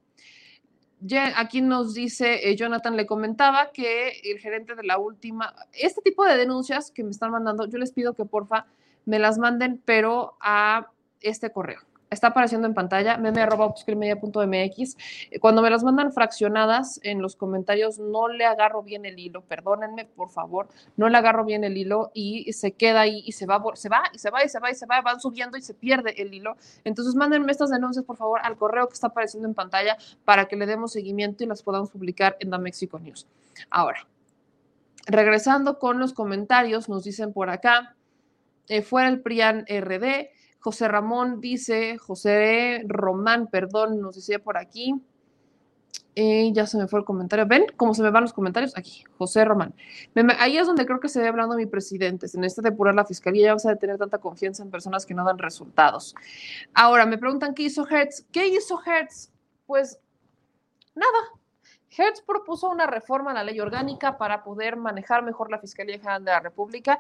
aquí nos dice, eh, Jonathan le comentaba que el gerente de la última, este tipo de denuncias que me están mandando, yo les pido que porfa me las manden, pero a este correo está apareciendo en pantalla, meme.obscuremedia.mx. Cuando me las mandan fraccionadas en los comentarios, no le agarro bien el hilo, perdónenme, por favor, no le agarro bien el hilo y se queda ahí y se va, se va y se va y se va y se va, van subiendo y se pierde el hilo. Entonces, mándenme estas denuncias, por favor, al correo que está apareciendo en pantalla para que le demos seguimiento y las podamos publicar en The Mexico News. Ahora, regresando con los comentarios, nos dicen por acá, eh, fuera el PRIAN RD, José Ramón dice, José Román, perdón, nos decía por aquí. Eh, ya se me fue el comentario. ¿Ven cómo se me van los comentarios? Aquí, José Román. Ahí es donde creo que se ve hablando mi presidente. En este depurar la fiscalía ya vamos a tener tanta confianza en personas que no dan resultados. Ahora, me preguntan qué hizo Hertz. ¿Qué hizo Hertz? Pues nada. Hertz propuso una reforma a la ley orgánica para poder manejar mejor la Fiscalía General de la República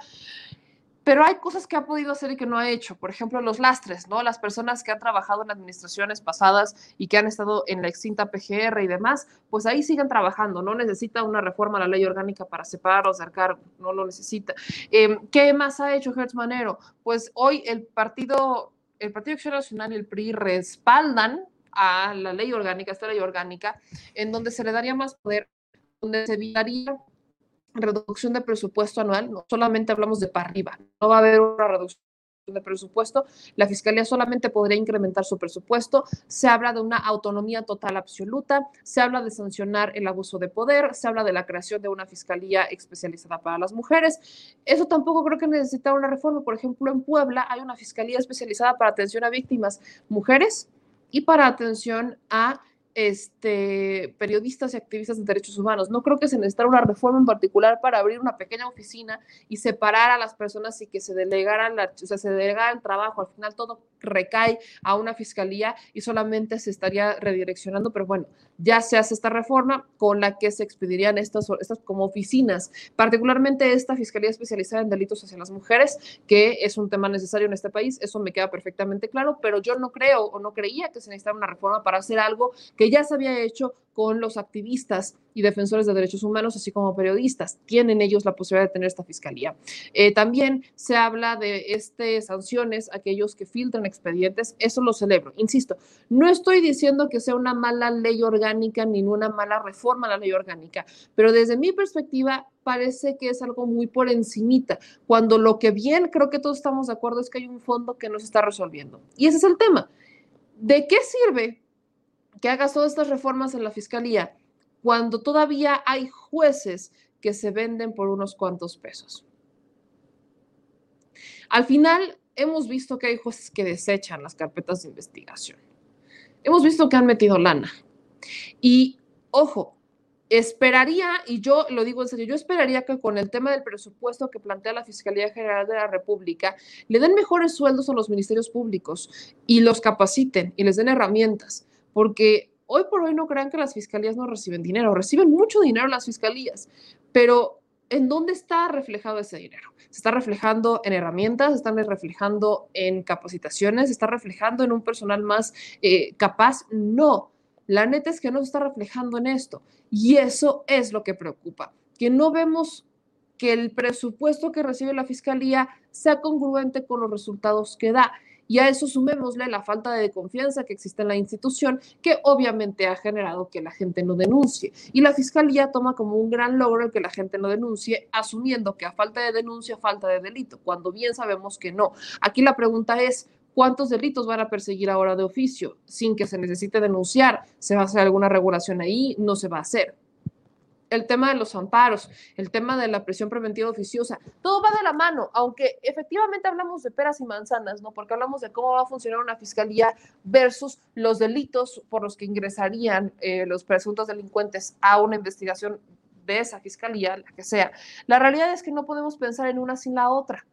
pero hay cosas que ha podido hacer y que no ha hecho. Por ejemplo, los lastres, ¿no? Las personas que han trabajado en administraciones pasadas y que han estado en la extinta PGR y demás, pues ahí siguen trabajando. No necesita una reforma a la ley orgánica para separarlos del cargo, no lo necesita. Eh, ¿Qué más ha hecho Hertz Manero? Pues hoy el partido, el Partido Acción Nacional y el PRI respaldan a la ley orgánica, esta ley orgánica, en donde se le daría más poder, donde se evitaría reducción de presupuesto anual, no solamente hablamos de para arriba, no va a haber una reducción de presupuesto, la Fiscalía solamente podría incrementar su presupuesto, se habla de una autonomía total absoluta, se habla de sancionar el abuso de poder, se habla de la creación de una Fiscalía especializada para las mujeres. Eso tampoco creo que necesita una reforma. Por ejemplo, en Puebla hay una Fiscalía especializada para atención a víctimas mujeres y para atención a este, periodistas y activistas de derechos humanos. No creo que se necesitara una reforma en particular para abrir una pequeña oficina y separar a las personas y que se delegaran, la, o sea, se delegara el trabajo. Al final todo recae a una fiscalía y solamente se estaría redireccionando, pero bueno, ya se hace esta reforma con la que se expedirían estas, estas como oficinas, particularmente esta Fiscalía Especializada en Delitos hacia las Mujeres, que es un tema necesario en este país, eso me queda perfectamente claro, pero yo no creo o no creía que se necesitara una reforma para hacer algo que ya se había hecho con los activistas y defensores de derechos humanos, así como periodistas. Tienen ellos la posibilidad de tener esta fiscalía. Eh, también se habla de este, sanciones a aquellos que filtran expedientes. Eso lo celebro. Insisto, no estoy diciendo que sea una mala ley orgánica ni una mala reforma a la ley orgánica, pero desde mi perspectiva parece que es algo muy por encimita, cuando lo que bien creo que todos estamos de acuerdo es que hay un fondo que no se está resolviendo. Y ese es el tema. ¿De qué sirve que hagas todas estas reformas en la fiscalía cuando todavía hay jueces que se venden por unos cuantos pesos. Al final, hemos visto que hay jueces que desechan las carpetas de investigación. Hemos visto que han metido lana. Y, ojo, esperaría, y yo lo digo en serio, yo esperaría que con el tema del presupuesto que plantea la Fiscalía General de la República, le den mejores sueldos a los ministerios públicos y los capaciten y les den herramientas porque hoy por hoy no crean que las fiscalías no reciben dinero, reciben mucho dinero las fiscalías, pero ¿en dónde está reflejado ese dinero? ¿Se está reflejando en herramientas? ¿Se está reflejando en capacitaciones? ¿Se está reflejando en un personal más eh, capaz? No, la neta es que no se está reflejando en esto. Y eso es lo que preocupa, que no vemos que el presupuesto que recibe la fiscalía sea congruente con los resultados que da. Y a eso sumémosle la falta de confianza que existe en la institución, que obviamente ha generado que la gente no denuncie. Y la fiscalía toma como un gran logro el que la gente no denuncie, asumiendo que a falta de denuncia, falta de delito, cuando bien sabemos que no. Aquí la pregunta es, ¿Cuántos delitos van a perseguir ahora de oficio sin que se necesite denunciar? ¿Se va a hacer alguna regulación ahí? No se va a hacer el tema de los amparos, el tema de la presión preventiva oficiosa, todo va de la mano, aunque efectivamente hablamos de peras y manzanas, ¿no? Porque hablamos de cómo va a funcionar una fiscalía versus los delitos por los que ingresarían eh, los presuntos delincuentes a una investigación de esa fiscalía, la que sea. La realidad es que no podemos pensar en una sin la otra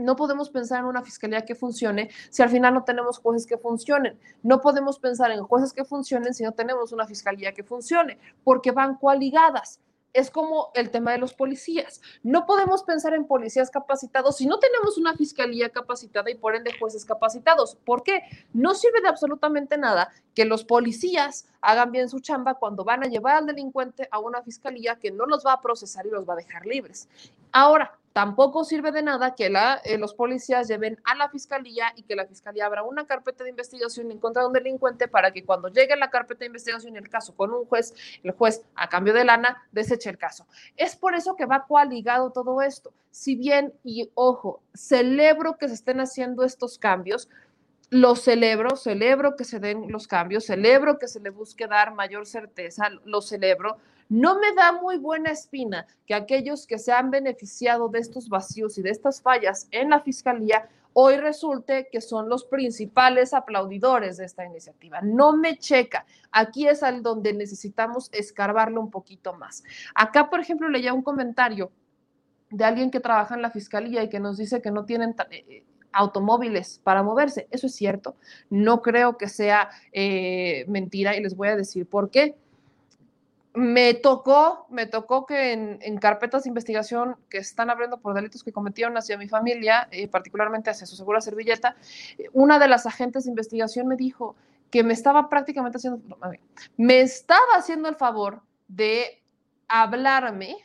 no podemos pensar en una fiscalía que funcione si al final no tenemos jueces que funcionen. No podemos pensar en jueces que funcionen si no tenemos una fiscalía que funcione, porque van coaligadas. Es como el tema de los policías. No podemos pensar en policías capacitados si no tenemos una fiscalía capacitada y por ende jueces capacitados. ¿Por qué? No sirve de absolutamente nada que los policías hagan bien su chamba cuando van a llevar al delincuente a una fiscalía que no los va a procesar y los va a dejar libres. Ahora, Tampoco sirve de nada que eh, los policías lleven a la fiscalía y que la fiscalía abra una carpeta de investigación en contra de un delincuente para que cuando llegue la carpeta de investigación el caso con un juez, el juez a cambio de lana deseche el caso. Es por eso que va coaligado todo esto. Si bien, y ojo, celebro que se estén haciendo estos cambios, lo celebro, celebro que se den los cambios, celebro que se le busque dar mayor certeza, lo celebro, no me da muy buena espina que aquellos que se han beneficiado de estos vacíos y de estas fallas en la Fiscalía hoy resulte que son los principales aplaudidores de esta iniciativa. No me checa. Aquí es al donde necesitamos escarbarlo un poquito más. Acá, por ejemplo, leía un comentario de alguien que trabaja en la Fiscalía y que nos dice que no tienen eh, eh, automóviles para moverse. Eso es cierto. No creo que sea eh, mentira y les voy a decir por qué me tocó, me tocó que en, carpetas de investigación que están abriendo por delitos que cometieron hacia mi familia, eh, particularmente hacia su segura servilleta, una de las agentes de investigación me dijo que me estaba prácticamente haciendo, me estaba haciendo el favor de hablarme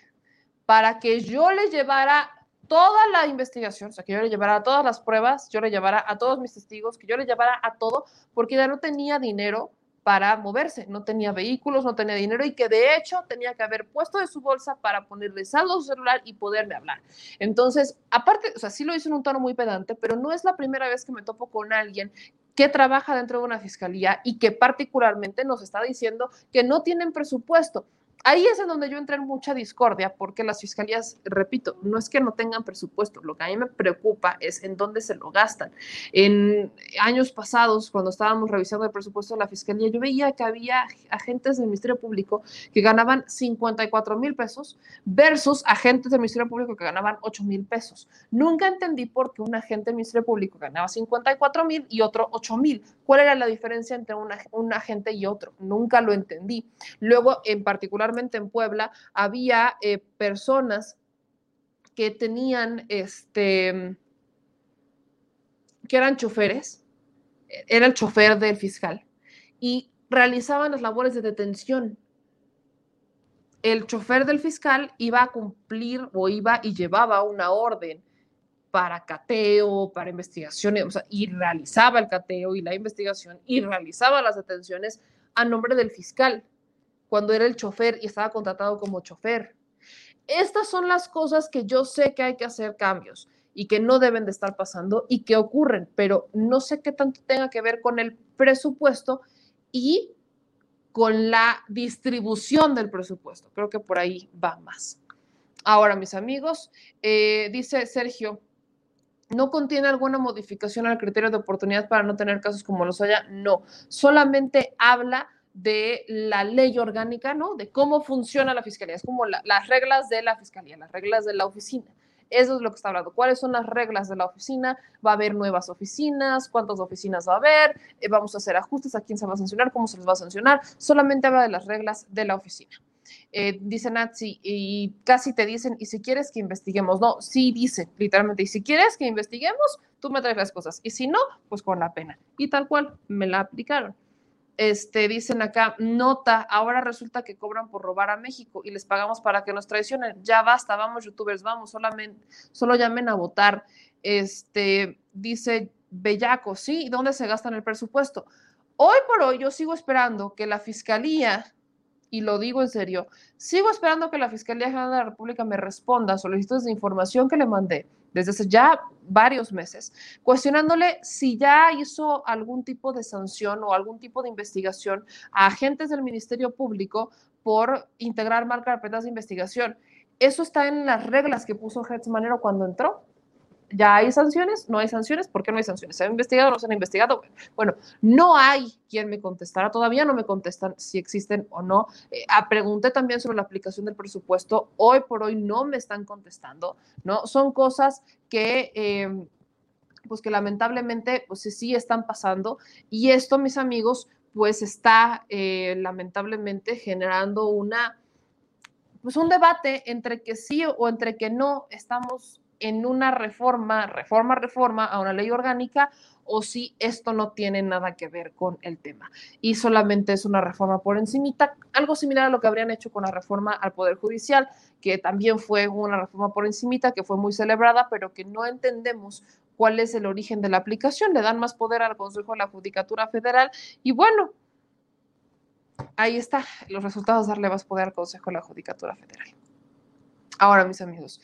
para que yo le llevara toda la investigación, o sea, que yo le llevara todas las pruebas, yo le llevara a todos mis testigos, que yo le llevara a todo, porque ya no tenía dinero para moverse, no tenía vehículos, no tenía dinero y que de hecho tenía que haber puesto de su bolsa para ponerle saldo a su celular y poderme hablar. Entonces, aparte, o sea, sí lo hizo en un tono muy pedante, pero no es la primera vez que me topo con alguien que trabaja dentro de una fiscalía y que particularmente nos está diciendo que no tienen presupuesto. Ahí es en donde yo entré en mucha discordia, porque las fiscalías, repito, no es que no tengan presupuesto, lo que a mí me preocupa es en dónde se lo gastan. En años pasados, cuando estábamos revisando el presupuesto de la fiscalía, yo veía que había agentes del Ministerio Público que ganaban 54 mil pesos versus agentes del Ministerio Público que ganaban 8 mil pesos. Nunca entendí por qué un agente del Ministerio Público ganaba 54 mil y otro 8 mil. ¿Cuál era la diferencia entre un agente y otro? Nunca lo entendí. Luego, en particular, en Puebla, había eh, personas que tenían, este, que eran choferes, era el chofer del fiscal, y realizaban las labores de detención. El chofer del fiscal iba a cumplir o iba y llevaba una orden para cateo, para investigaciones, y realizaba el cateo y la investigación y realizaba las detenciones a nombre del fiscal cuando era el chofer y estaba contratado como chofer. Estas son las cosas que yo sé que hay que hacer cambios y que no deben de estar pasando y que ocurren, pero no sé qué tanto tenga que ver con el presupuesto y con la distribución del presupuesto. Creo que por ahí va más. Ahora, mis amigos, eh, dice Sergio, ¿no contiene alguna modificación al criterio de oportunidad para no tener casos como los haya? No, solamente habla de la ley orgánica, ¿no? De cómo funciona la fiscalía. Es como las reglas de la fiscalía, las reglas de la oficina. Eso es lo que está hablando. ¿Cuáles son las reglas de la oficina? ¿Va a haber nuevas oficinas? ¿Cuántas oficinas va a haber? Eh, ¿Vamos a hacer ajustes? ¿A quién se va a sancionar? ¿Cómo se les va a sancionar? Solamente habla de las reglas de la oficina. Eh, dice Nazi, y casi te dicen, y si quieres que investiguemos, no, sí dice, literalmente, y si quieres que investiguemos, tú me traes las cosas, y si no, pues con la pena. Y tal cual, me la aplicaron este, dicen acá, nota, ahora resulta que cobran por robar a México y les pagamos para que nos traicionen. Ya basta, vamos, youtubers, vamos, solamente, solo llamen a votar. Este, dice Bellaco, sí, ¿dónde se gastan el presupuesto? Hoy por hoy yo sigo esperando que la fiscalía, y lo digo en serio, sigo esperando que la Fiscalía General de la República me responda a solicitudes de información que le mandé desde hace ya varios meses, cuestionándole si ya hizo algún tipo de sanción o algún tipo de investigación a agentes del Ministerio Público por integrar mal carpetas de investigación. Eso está en las reglas que puso Hertz Manero cuando entró. ¿Ya hay sanciones? ¿No hay sanciones? ¿Por qué no hay sanciones? ¿Se han investigado no se han investigado? Bueno, no hay quien me contestara, todavía no me contestan si existen o no. Eh, pregunté también sobre la aplicación del presupuesto, hoy por hoy no me están contestando, ¿no? Son cosas que... Eh, pues que lamentablemente pues sí están pasando y esto mis amigos pues está eh, lamentablemente generando una pues un debate entre que sí o entre que no estamos en una reforma, reforma, reforma a una ley orgánica o si esto no tiene nada que ver con el tema y solamente es una reforma por encimita, algo similar a lo que habrían hecho con la reforma al Poder Judicial, que también fue una reforma por encimita, que fue muy celebrada, pero que no entendemos cuál es el origen de la aplicación, le dan más poder al Consejo de la Judicatura Federal y bueno, ahí está, los resultados darle más poder al Consejo de la Judicatura Federal. Ahora, mis amigos,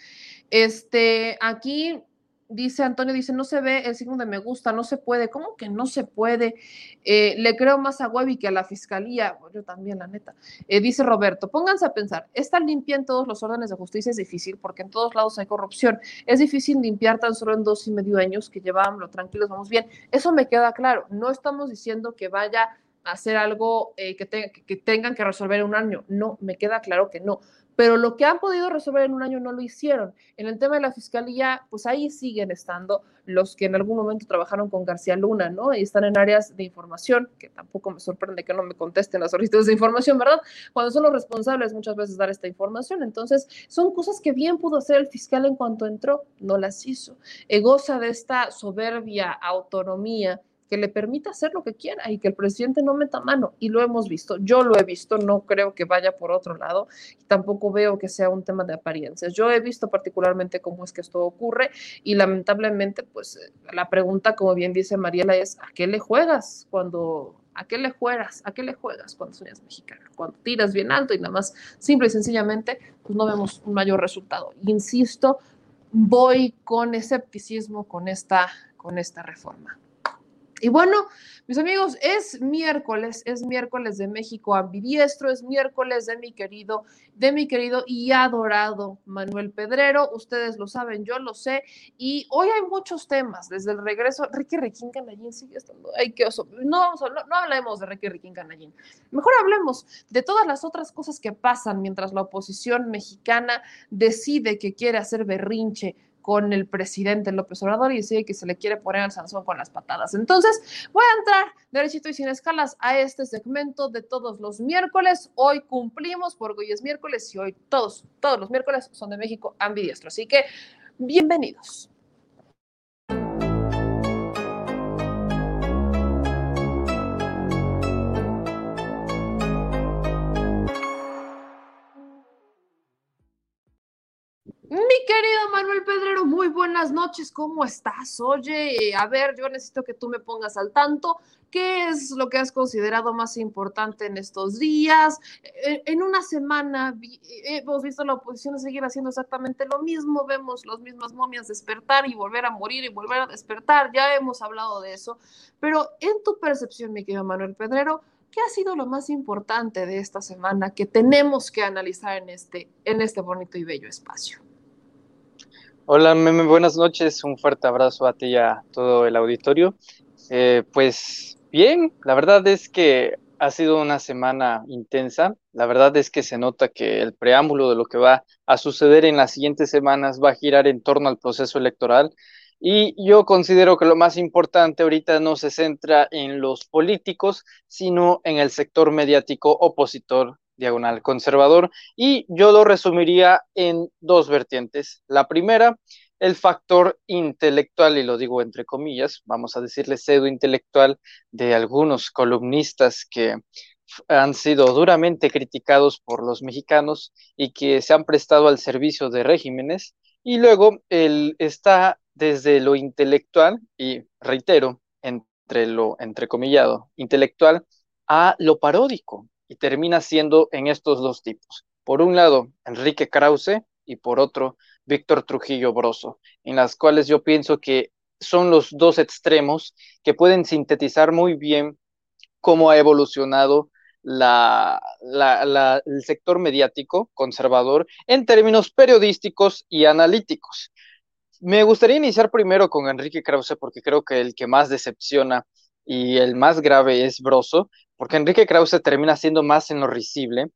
este, aquí dice Antonio, dice, no se ve el signo de me gusta, no se puede. ¿Cómo que no se puede? Eh, le creo más a Webby que a la fiscalía. yo también, la neta. Eh, dice Roberto, pónganse a pensar, estar limpia en todos los órdenes de justicia es difícil porque en todos lados hay corrupción. Es difícil limpiar tan solo en dos y medio años que llevábamos tranquilos, vamos bien. Eso me queda claro. No estamos diciendo que vaya a hacer algo eh, que, que tengan que resolver en un año. No, me queda claro que no pero lo que han podido resolver en un año no lo hicieron. En el tema de la fiscalía, pues ahí siguen estando los que en algún momento trabajaron con García Luna, ¿no? Y están en áreas de información, que tampoco me sorprende que no me contesten las solicitudes de información, ¿verdad? Cuando son los responsables muchas veces dar esta información. Entonces, son cosas que bien pudo hacer el fiscal en cuanto entró, no las hizo. Eh, goza de esta soberbia autonomía que le permita hacer lo que quiera y que el presidente no meta mano. Y lo hemos visto, yo lo he visto, no creo que vaya por otro lado y tampoco veo que sea un tema de apariencias. Yo he visto particularmente cómo es que esto ocurre y lamentablemente, pues eh, la pregunta, como bien dice Mariela, es ¿a qué le juegas cuando... ¿A qué le juegas? ¿A qué le juegas cuando soñas mexicano? Cuando tiras bien alto y nada más, simple y sencillamente, pues no vemos un mayor resultado. Insisto, voy con escepticismo con esta, con esta reforma. Y bueno, mis amigos, es miércoles, es miércoles de México ambidiestro, es miércoles de mi querido, de mi querido y adorado Manuel Pedrero. Ustedes lo saben, yo lo sé. Y hoy hay muchos temas, desde el regreso. Ricky Riquín Canallín sigue estando. Ay, qué oso. No, no, no hablemos de Ricky Riquín Canallín. Mejor hablemos de todas las otras cosas que pasan mientras la oposición mexicana decide que quiere hacer berrinche con el presidente López Obrador y decide que se le quiere poner al Sansón con las patadas. Entonces, voy a entrar derechito y sin escalas a este segmento de todos los miércoles. Hoy cumplimos porque hoy es miércoles y hoy todos, todos los miércoles son de México ambidiestro. Así que, bienvenidos. Mi querido Manuel Pedrero, muy buenas noches, ¿cómo estás? Oye, eh, a ver, yo necesito que tú me pongas al tanto. ¿Qué es lo que has considerado más importante en estos días? Eh, en una semana eh, hemos visto la oposición seguir haciendo exactamente lo mismo, vemos las mismas momias despertar y volver a morir y volver a despertar, ya hemos hablado de eso, pero en tu percepción, mi querido Manuel Pedrero, ¿qué ha sido lo más importante de esta semana que tenemos que analizar en este, en este bonito y bello espacio? Hola, Meme, buenas noches. Un fuerte abrazo a ti y a todo el auditorio. Eh, pues bien, la verdad es que ha sido una semana intensa. La verdad es que se nota que el preámbulo de lo que va a suceder en las siguientes semanas va a girar en torno al proceso electoral. Y yo considero que lo más importante ahorita no se centra en los políticos, sino en el sector mediático opositor diagonal conservador, y yo lo resumiría en dos vertientes. La primera, el factor intelectual, y lo digo entre comillas, vamos a decirle pseudo intelectual de algunos columnistas que han sido duramente criticados por los mexicanos y que se han prestado al servicio de regímenes. Y luego el, está desde lo intelectual, y reitero, entre lo entrecomillado intelectual, a lo paródico, y termina siendo en estos dos tipos. Por un lado, Enrique Krause y por otro, Víctor Trujillo Broso, en las cuales yo pienso que son los dos extremos que pueden sintetizar muy bien cómo ha evolucionado la, el sector mediático conservador en términos periodísticos y analíticos. Me gustaría iniciar primero con Enrique Krause porque creo que el que más decepciona y el más grave es Broso, porque Enrique Krause termina siendo más en lo risible,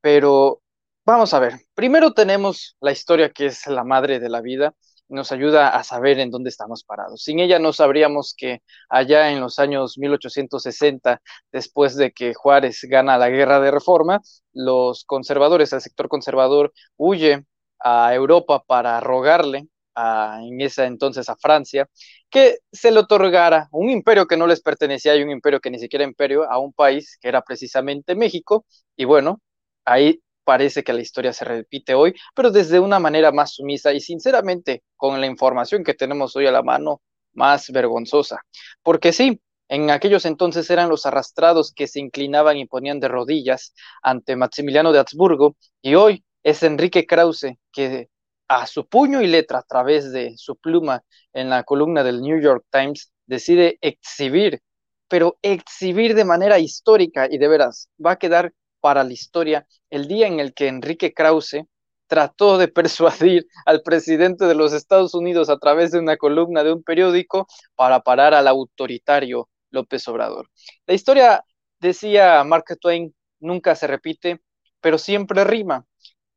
pero vamos a ver, primero tenemos la historia que es la madre de la vida, nos ayuda a saber en dónde estamos parados. Sin ella no sabríamos que allá en los años 1860, después de que Juárez gana la guerra de reforma, los conservadores, el sector conservador, huye a Europa para rogarle en esa entonces a Francia, que se le otorgara un imperio que no les pertenecía y un imperio que ni siquiera imperio a un país que era precisamente México. Y bueno, ahí parece que la historia se repite hoy, pero desde una manera más sumisa y sinceramente con la información que tenemos hoy a la mano, más vergonzosa. Porque sí, en aquellos entonces eran los arrastrados que se inclinaban y ponían de rodillas ante Maximiliano de Habsburgo y hoy es Enrique Krause que a su puño y letra a través de su pluma en la columna del New York Times, decide exhibir, pero exhibir de manera histórica y de veras va a quedar para la historia el día en el que Enrique Krause trató de persuadir al presidente de los Estados Unidos a través de una columna de un periódico para parar al autoritario López Obrador. La historia, decía Mark Twain, nunca se repite, pero siempre rima.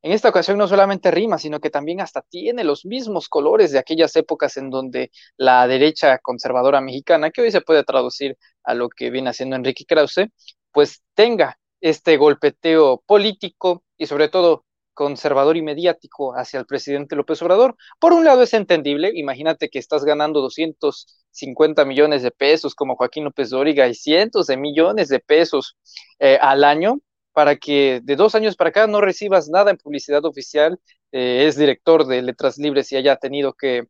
En esta ocasión no solamente rima, sino que también hasta tiene los mismos colores de aquellas épocas en donde la derecha conservadora mexicana, que hoy se puede traducir a lo que viene haciendo Enrique Krause, pues tenga este golpeteo político y sobre todo conservador y mediático hacia el presidente López Obrador. Por un lado es entendible, imagínate que estás ganando 250 millones de pesos como Joaquín López Dóriga y cientos de millones de pesos eh, al año para que de dos años para acá no recibas nada en publicidad oficial. Eh, es director de Letras Libres y haya tenido que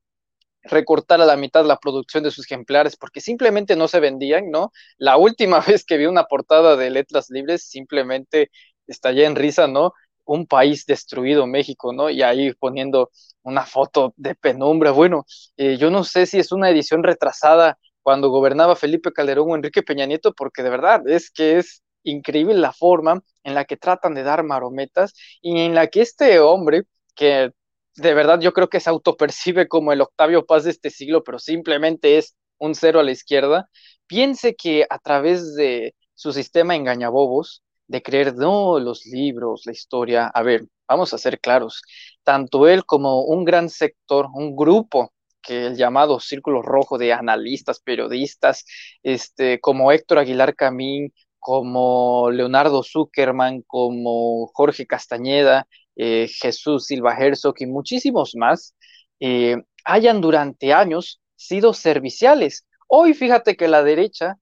recortar a la mitad la producción de sus ejemplares porque simplemente no se vendían, ¿no? La última vez que vi una portada de Letras Libres simplemente estallé en risa, ¿no? Un país destruido, México, ¿no? Y ahí poniendo una foto de penumbra. Bueno, eh, yo no sé si es una edición retrasada cuando gobernaba Felipe Calderón o Enrique Peña Nieto, porque de verdad es que es increíble la forma en la que tratan de dar marometas y en la que este hombre, que de verdad yo creo que se autopercibe como el Octavio Paz de este siglo, pero simplemente es un cero a la izquierda, piense que a través de su sistema engañabobos, de creer, no, los libros, la historia, a ver, vamos a ser claros, tanto él como un gran sector, un grupo que el llamado Círculo Rojo de analistas, periodistas, este, como Héctor Aguilar Camín, como Leonardo Zuckerman, como Jorge Castañeda, eh, Jesús Silva Herzog y muchísimos más, eh, hayan durante años sido serviciales. Hoy fíjate que la derecha,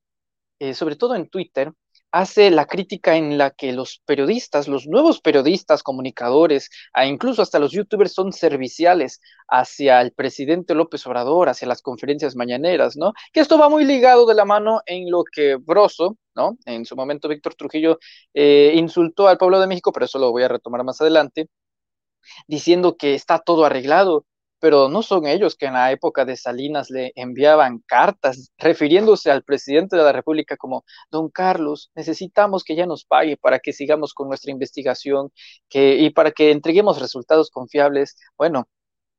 eh, sobre todo en Twitter, hace la crítica en la que los periodistas, los nuevos periodistas, comunicadores, e incluso hasta los youtubers son serviciales hacia el presidente López Obrador, hacia las conferencias mañaneras, ¿no? Que esto va muy ligado de la mano en lo que Broso, ¿no? En su momento Víctor Trujillo eh, insultó al pueblo de México, pero eso lo voy a retomar más adelante, diciendo que está todo arreglado, pero no son ellos que en la época de Salinas le enviaban cartas refiriéndose al presidente de la República como, don Carlos, necesitamos que ya nos pague para que sigamos con nuestra investigación que, y para que entreguemos resultados confiables. Bueno,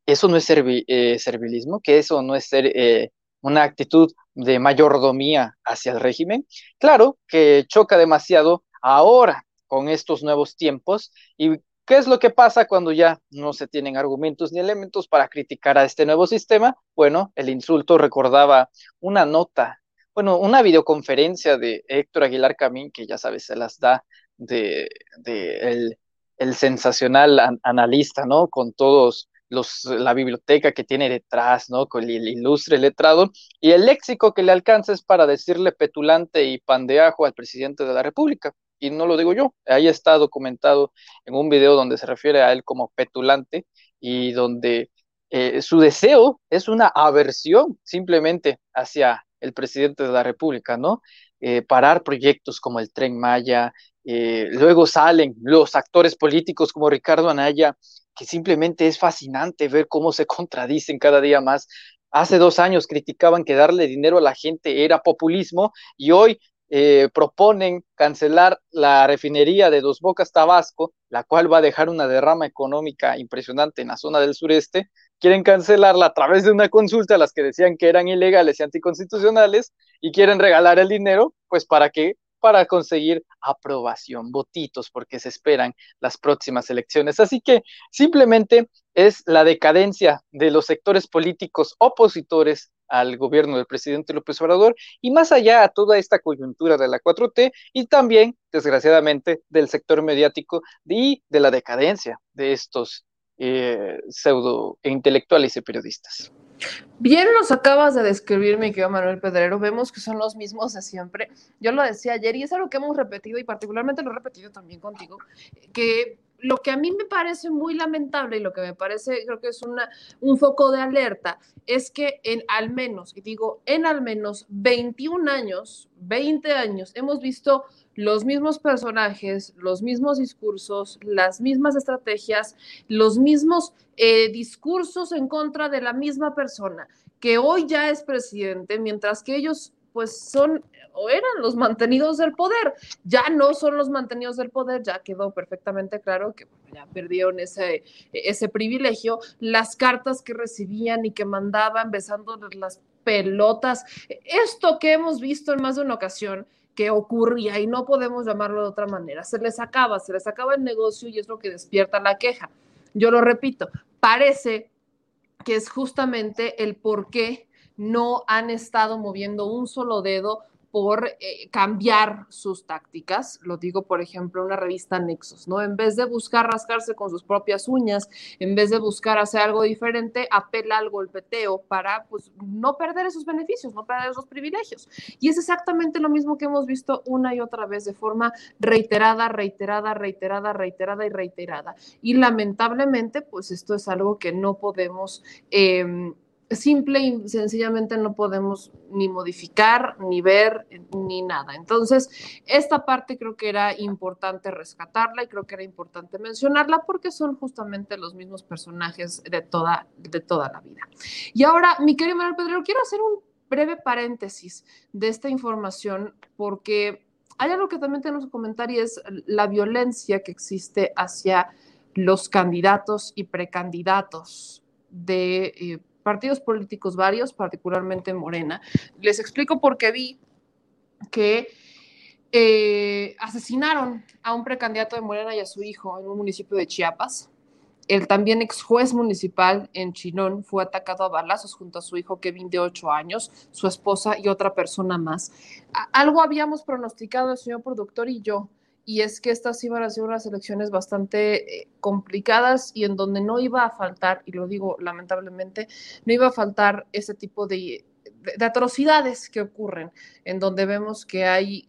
eso no es eh, servilismo, que eso no es ser eh, una actitud de mayordomía hacia el régimen. Claro que choca demasiado ahora con estos nuevos tiempos y ¿Qué es lo que pasa cuando ya no se tienen argumentos ni elementos para criticar a este nuevo sistema? Bueno, el insulto recordaba una nota, bueno, una videoconferencia de Héctor Aguilar Camín, que ya sabes, se las da de, el, sensacional analista, ¿no? Con todos los, la biblioteca que tiene detrás, ¿no? Con el ilustre letrado y el léxico que le alcanza es para decirle petulante y pandeajo al presidente de la República y no lo digo yo, ahí está documentado en un video donde se refiere a él como petulante y donde eh, su deseo es una aversión simplemente hacia el presidente de la República, ¿no? Eh, parar proyectos como el Tren Maya, eh, luego salen los actores políticos como Ricardo Anaya, que simplemente es fascinante ver cómo se contradicen cada día más. Hace dos años criticaban que darle dinero a la gente era populismo y hoy eh, proponen cancelar la refinería de Dos Bocas Tabasco, la cual va a dejar una derrama económica impresionante en la zona del sureste, quieren cancelarla a través de una consulta a las que decían que eran ilegales y anticonstitucionales y quieren regalar el dinero, pues para qué? Para conseguir aprobación, votitos, porque se esperan las próximas elecciones. Así que simplemente es la decadencia de los sectores políticos opositores al gobierno del presidente López Obrador y más allá a toda esta coyuntura de la 4T y también, desgraciadamente, del sector mediático y de la decadencia de estos eh, pseudo intelectuales y periodistas. Bien nos acabas de describir, mi querido Manuel Pedrero. Vemos que son los mismos de siempre. Yo lo decía ayer y es algo que hemos repetido y particularmente lo he repetido también contigo, que lo que a mí me parece muy lamentable y lo que me parece, creo que es una, un foco de alerta, es que en al menos, y digo en al menos 21 años, 20 años, hemos visto los mismos personajes, los mismos discursos, las mismas estrategias, los mismos eh, discursos en contra de la misma persona, que hoy ya es presidente, mientras que ellos pues son o eran los mantenidos del poder. Ya no son los mantenidos del poder, ya quedó perfectamente claro que ya perdieron ese, ese privilegio. Las cartas que recibían y que mandaban besándoles las pelotas. Esto que hemos visto en más de una ocasión, que ocurría y no podemos llamarlo de otra manera. Se les acaba, se les acaba el negocio y es lo que despierta la queja. Yo lo repito, parece que es justamente el por qué no han estado moviendo un solo dedo por eh, cambiar sus tácticas. Lo digo, por ejemplo, una revista Nexos, ¿no? En vez de buscar rascarse con sus propias uñas, en vez de buscar hacer algo diferente, apela al golpeteo para pues, no perder esos beneficios, no perder esos privilegios. Y es exactamente lo mismo que hemos visto una y otra vez de forma reiterada, reiterada, reiterada, reiterada y reiterada. Y lamentablemente, pues esto es algo que no podemos... Eh, simple y sencillamente no podemos ni modificar, ni ver, ni nada. Entonces, esta parte creo que era importante rescatarla y creo que era importante mencionarla porque son justamente los mismos personajes de toda, de toda la vida. Y ahora, mi querido Manuel Pedrero, quiero hacer un breve paréntesis de esta información porque hay algo que también tenemos que comentar y es la violencia que existe hacia los candidatos y precandidatos de eh, partidos políticos varios, particularmente Morena. Les explico por qué vi que eh, asesinaron a un precandidato de Morena y a su hijo en un municipio de Chiapas. El también ex juez municipal en Chinón fue atacado a balazos junto a su hijo Kevin de 8 años, su esposa y otra persona más. algo habíamos pronosticado el señor productor y yo, y es que estas iban a ser unas elecciones bastante eh, complicadas y en donde no iba a faltar, y lo digo lamentablemente, no iba a faltar ese tipo de, de, atrocidades que ocurren, en donde vemos que hay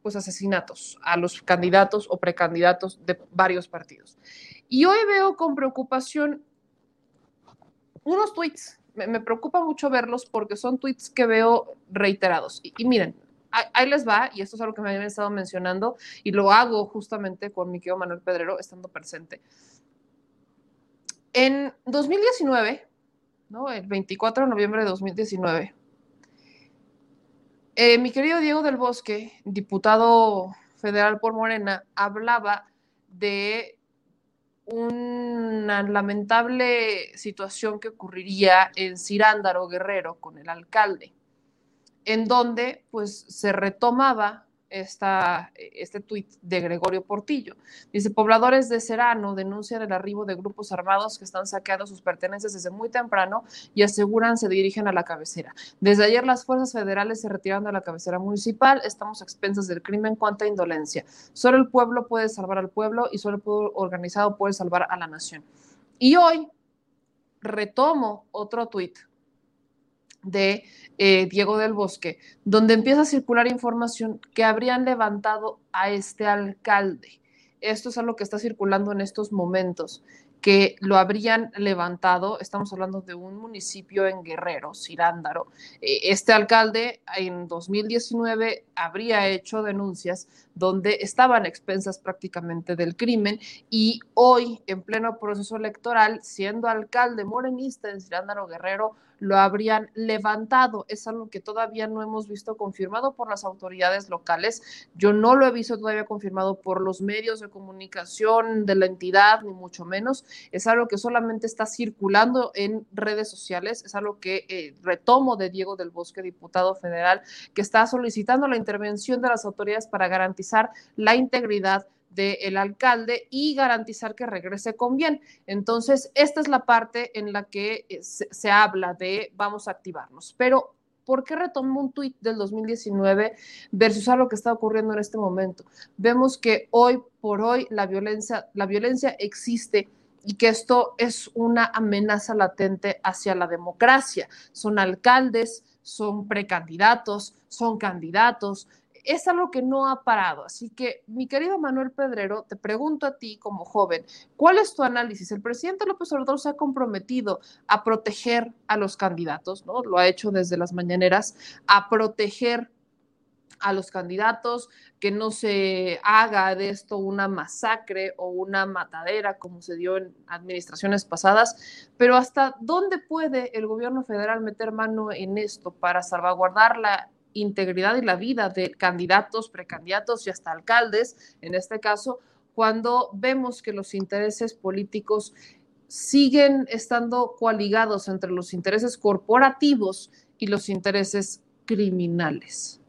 pues asesinatos a los candidatos o precandidatos de varios partidos. Y hoy veo con preocupación unos tweets. Me, me preocupa mucho verlos porque son tweets que veo reiterados. Y, y miren, ahí les va, y esto es algo que me habían estado mencionando, y lo hago justamente con mi querido Manuel Pedrero estando presente. En 2019, ¿no? el 24 de noviembre de 2019, eh, mi querido Diego del Bosque, diputado federal por Morena, hablaba de una lamentable situación que ocurriría en Cirándaro Guerrero con el alcalde en donde pues se retomaba esta, este tuit de Gregorio Portillo. Dice, pobladores de Serano denuncian el arribo de grupos armados que están saqueando sus pertenencias desde muy temprano y aseguran se dirigen a la cabecera. Desde ayer las fuerzas federales se retiraron de la cabecera municipal, estamos a expensas del crimen, cuánta indolencia. Solo el pueblo puede salvar al pueblo y solo el pueblo organizado puede salvar a la nación. Y hoy retomo otro tuit de eh, Diego del Bosque, donde empieza a circular información que habrían levantado a este alcalde. Esto es algo que está circulando en estos momentos que lo habrían levantado. Estamos hablando de un municipio en Guerrero, Cirándaro. Eh, este alcalde en 2019 habría hecho denuncias donde estaban expensas prácticamente del crimen y hoy, en pleno proceso electoral, siendo alcalde morenista en Cirándaro Guerrero, lo habrían levantado. Es algo que todavía no hemos visto confirmado por las autoridades locales. Yo no lo he visto todavía confirmado por los medios de comunicación de la entidad, ni mucho menos. Es algo que solamente está circulando en redes sociales. Es algo que eh, retomo de Diego del Bosque, diputado federal, que está solicitando la intervención de las autoridades para garantizar la integridad del alcalde y garantizar que regrese con bien. Entonces, esta es la parte en la que eh, se, habla de vamos a activarnos. Pero, ¿por qué retomo un tuit del 2019 versus algo que está ocurriendo en este momento? Vemos que hoy por hoy la violencia, la violencia existe y que esto es una amenaza latente hacia la democracia. Son alcaldes, son precandidatos, son candidatos, es algo que no ha parado. Así que, mi querido Manuel Pedrero, te pregunto a ti como joven, ¿cuál es tu análisis? El presidente López Obrador se ha comprometido a proteger a los candidatos, ¿no? Lo ha hecho desde las mañaneras, a proteger a los candidatos, que no se haga de esto una masacre o una matadera como se dio en administraciones pasadas, pero hasta dónde puede el gobierno federal meter mano en esto para salvaguardar la integridad y la vida de candidatos, precandidatos y hasta alcaldes, en este caso, cuando vemos que los intereses políticos siguen estando coaligados entre los intereses corporativos y los intereses criminales.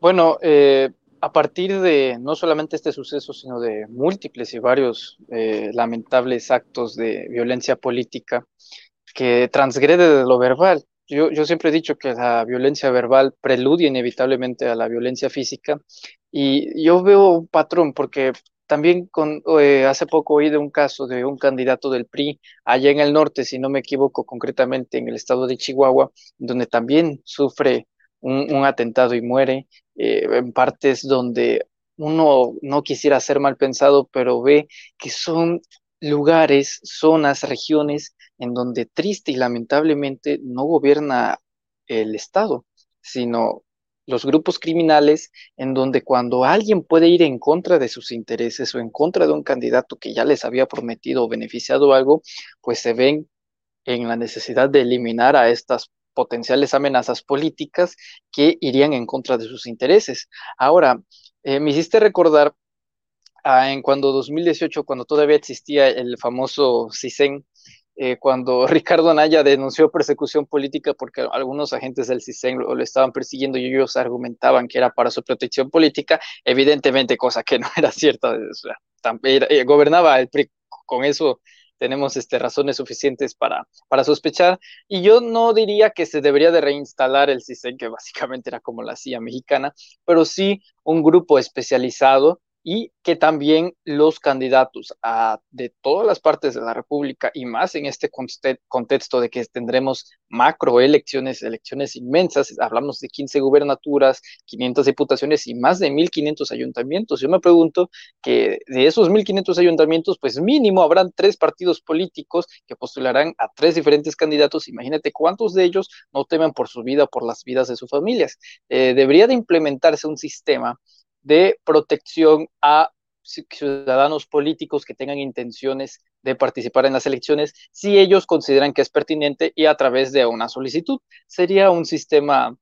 Bueno, eh, a partir de no solamente este suceso, sino de múltiples y varios eh, lamentables actos de violencia política que transgrede de lo verbal. Yo, yo siempre he dicho que la violencia verbal preludia inevitablemente a la violencia física y yo veo un patrón porque también eh, hace poco oí de un caso de un candidato del PRI allá en el norte, si no me equivoco, concretamente en el estado de Chihuahua, donde también sufre un, atentado y muere, eh, en partes donde uno no quisiera ser mal pensado, pero ve que son lugares, zonas, regiones en donde triste y lamentablemente no gobierna el Estado, sino los grupos criminales en donde cuando alguien puede ir en contra de sus intereses o en contra de un candidato que ya les había prometido o beneficiado algo, pues se ven en la necesidad de eliminar a estas potenciales amenazas políticas que irían en contra de sus intereses. Ahora, eh, me hiciste recordar ah, en cuando 2018, cuando todavía existía el famoso CISEN, eh, cuando Ricardo Anaya denunció persecución política porque algunos agentes del CISEN lo, estaban persiguiendo y ellos argumentaban que era para su protección política, evidentemente cosa que no era cierta, eh, gobernaba el PRI, con eso tenemos este, razones suficientes para, para sospechar, y yo no diría que se debería de reinstalar el CISEN, que básicamente era como la CIA mexicana, pero sí un grupo especializado y que también los candidatos de todas las partes de la República y más en este contexto de que tendremos macroelecciones, elecciones inmensas, hablamos de 15 gubernaturas, 500 diputaciones y más de 1.500 ayuntamientos. Yo me pregunto que de esos 1.500 ayuntamientos, pues mínimo habrán tres partidos políticos que postularán a tres diferentes candidatos. Imagínate cuántos de ellos no temen por su vida o por las vidas de sus familias. Eh, debería de implementarse un sistema de protección a ciudadanos políticos que tengan intenciones de participar en las elecciones si ellos consideran que es pertinente y a través de una solicitud. Sería un sistema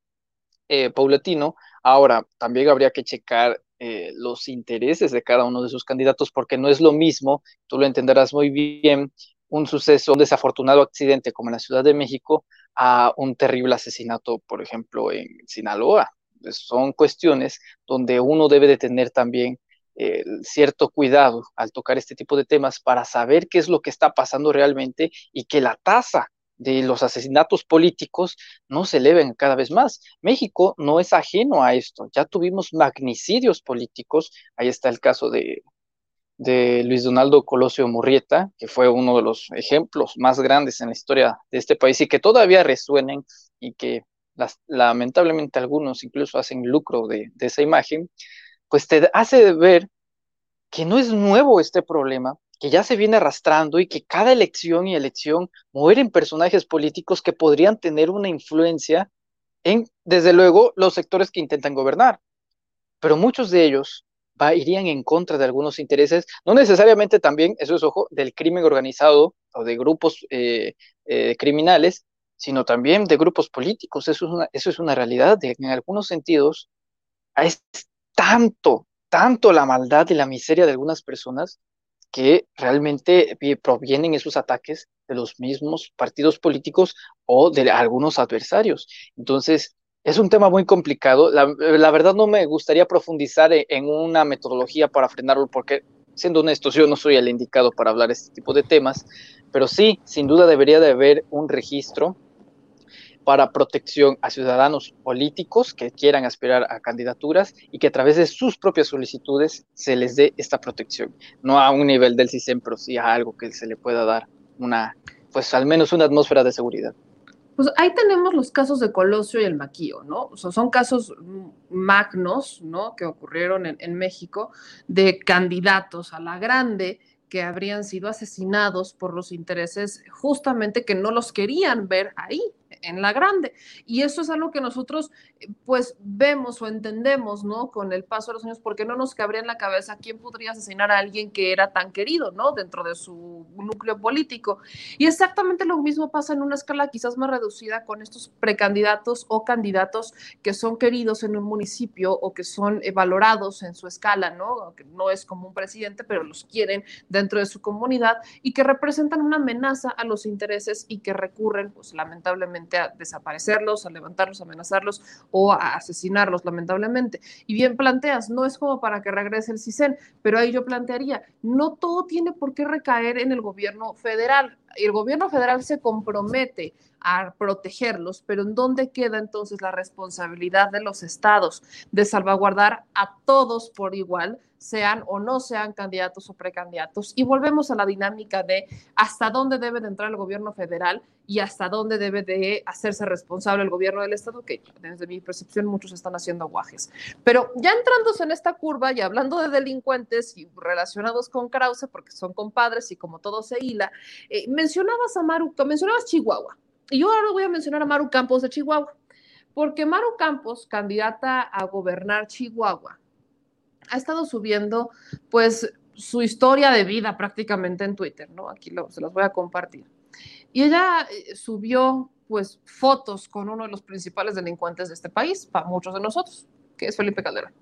eh, paulatino. Ahora, también habría que checar eh, los intereses de cada uno de sus candidatos porque no es lo mismo, tú lo entenderás muy bien, un suceso, un desafortunado accidente como en la Ciudad de México a un terrible asesinato, por ejemplo, en Sinaloa son cuestiones donde uno debe de tener también eh, cierto cuidado al tocar este tipo de temas para saber qué es lo que está pasando realmente y que la tasa de los asesinatos políticos no se eleven cada vez más. México no es ajeno a esto. Ya tuvimos magnicidios políticos. Ahí está el caso de, de Luis Donaldo Colosio Murrieta, que fue uno de los ejemplos más grandes en la historia de este país y que todavía resuenen y que lamentablemente algunos incluso hacen lucro de, esa imagen, pues te hace ver que no es nuevo este problema, que ya se viene arrastrando y que cada elección y elección mueren personajes políticos que podrían tener una influencia en, desde luego, los sectores que intentan gobernar. Pero muchos de ellos va, irían en contra de algunos intereses, no necesariamente también, eso es ojo, del crimen organizado o de grupos eh, eh, criminales, sino también de grupos políticos. Eso es una, eso es una realidad. en algunos sentidos, es tanto, tanto la maldad y la miseria de algunas personas que realmente provienen esos ataques de los mismos partidos políticos o de algunos adversarios. Entonces, es un tema muy complicado. La, verdad no me gustaría profundizar e, en una metodología para frenarlo porque, siendo honestos, yo no soy el indicado para hablar este tipo de temas, pero sí, sin duda debería de haber un registro para protección a ciudadanos políticos que quieran aspirar a candidaturas y que a través de sus propias solicitudes se les dé esta protección. No a un nivel del CISEN, pero sí a algo que se le pueda dar una, pues al menos una atmósfera de seguridad. Pues ahí tenemos los casos de Colosio y el Maquío, ¿no? O sea, son casos magnos, ¿no? Que ocurrieron en México de candidatos a la grande que habrían sido asesinados por los intereses justamente que no los querían ver ahí, en la grande. Y eso es algo que nosotros pues vemos o entendemos, ¿no? Con el paso de los años, porque no nos cabría en la cabeza quién podría asesinar a alguien que era tan querido, ¿no? Dentro de su núcleo político. Y exactamente lo mismo pasa en una escala quizás más reducida con estos precandidatos o candidatos que son queridos en un municipio o que son eh, valorados en su escala, ¿no? Que no es como un presidente, pero los quieren dentro de su comunidad y que representan una amenaza a los intereses y que recurren, pues lamentablemente, a desaparecerlos, a levantarlos, a amenazarlos o a asesinarlos, lamentablemente. Y bien planteas, no es como para que regrese el CISEN, pero ahí yo plantearía, no todo tiene por qué recaer en el gobierno federal. El gobierno federal se compromete a protegerlos, pero ¿en dónde queda entonces la responsabilidad de los estados de salvaguardar a todos por igual, sean o no sean candidatos o precandidatos? Y volvemos a la dinámica de hasta dónde debe de entrar el gobierno federal y hasta dónde debe de hacerse responsable el gobierno del estado, que desde mi percepción muchos están haciendo aguajes. Pero ya entrándose en esta curva y hablando de delincuentes y relacionados con Krause, porque son compadres y como todo se hila, eh, mencionabas a Maru, mencionabas Chihuahua. Y yo ahora voy a mencionar a Maru Campos de Chihuahua, porque Maru Campos, candidata a gobernar Chihuahua, ha estado subiendo pues su historia de vida prácticamente en Twitter, ¿no? Aquí lo, se las voy a compartir. Y ella eh, subió pues fotos con uno de los principales delincuentes de este país, para muchos de nosotros, que es Felipe Calderón.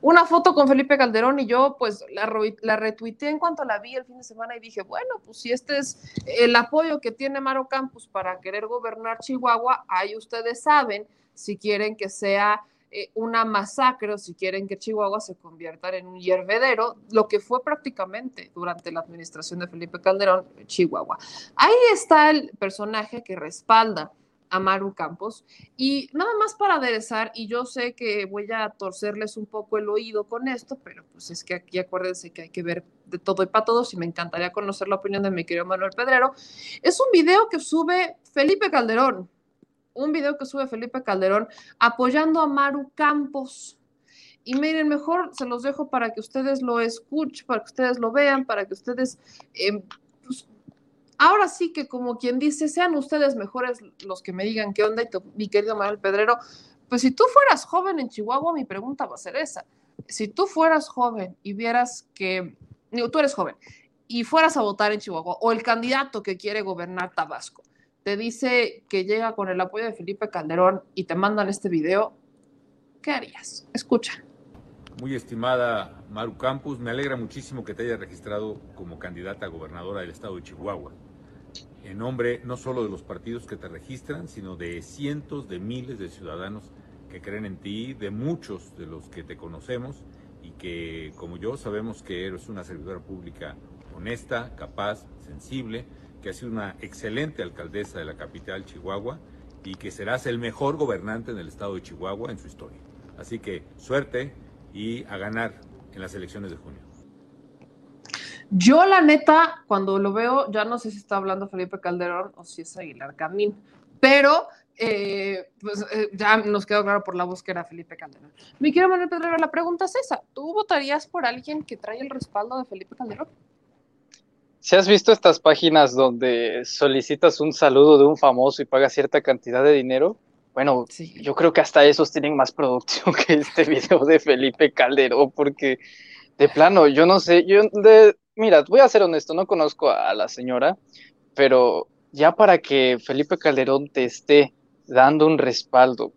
Una foto con Felipe Calderón y yo pues la, retuiteé en cuanto la vi el fin de semana y dije, bueno, pues si este es el apoyo que tiene Maro Campos para querer gobernar Chihuahua, ahí ustedes saben si quieren que sea eh, una masacre o si quieren que Chihuahua se convierta en un hiervedero, lo que fue prácticamente durante la administración de Felipe Calderón, Chihuahua. Ahí está el personaje que respalda a Maru Campos. Y nada más para aderezar, y yo sé que voy a torcerles un poco el oído con esto, pero pues es que aquí acuérdense que hay que ver de todo y para todos y me encantaría conocer la opinión de mi querido Manuel Pedrero. Es un video que sube Felipe Calderón, un video que sube Felipe Calderón apoyando a Maru Campos. Y miren, mejor se los dejo para que ustedes lo escuchen, para que ustedes lo vean, para que ustedes, pues, ahora sí que como quien dice, sean ustedes mejores los que me digan qué onda, y mi querido Manuel Pedrero, pues si tú fueras joven en Chihuahua, mi pregunta va a ser esa. Si tú fueras joven y vieras que, tú eres joven, y fueras a votar en Chihuahua, o el candidato que quiere gobernar Tabasco, te dice que llega con el apoyo de Felipe Calderón y te mandan este video, ¿qué harías? Escucha. Muy estimada Maru Campos, me alegra muchísimo que te hayas registrado como candidata a gobernadora del estado de Chihuahua. En nombre no solo de los partidos que te registran, sino de cientos de miles de ciudadanos que creen en ti, de muchos de los que te conocemos y que, como yo, sabemos que eres una servidora pública honesta, capaz, sensible, que ha sido una excelente alcaldesa de la capital Chihuahua y que serás el mejor gobernante en el estado de Chihuahua en su historia. Así que suerte y a ganar en las elecciones de junio. Yo la neta, cuando lo veo, ya no sé si está hablando Felipe Calderón o si es Aguilar Camín, pero eh, pues eh, ya nos quedó claro por la voz que era Felipe Calderón. Mi quiero Manuel Pedrero, la pregunta es esa, ¿tú votarías por alguien que trae el respaldo de Felipe Calderón? Si has visto estas páginas donde solicitas un saludo de un famoso y pagas cierta cantidad de dinero, bueno, yo creo que hasta esos tienen más producción que este video de Felipe Calderón, porque de plano, yo no sé, yo de, mira, voy a ser honesto, no conozco a la señora, pero ya para que Felipe Calderón te esté dando un respaldo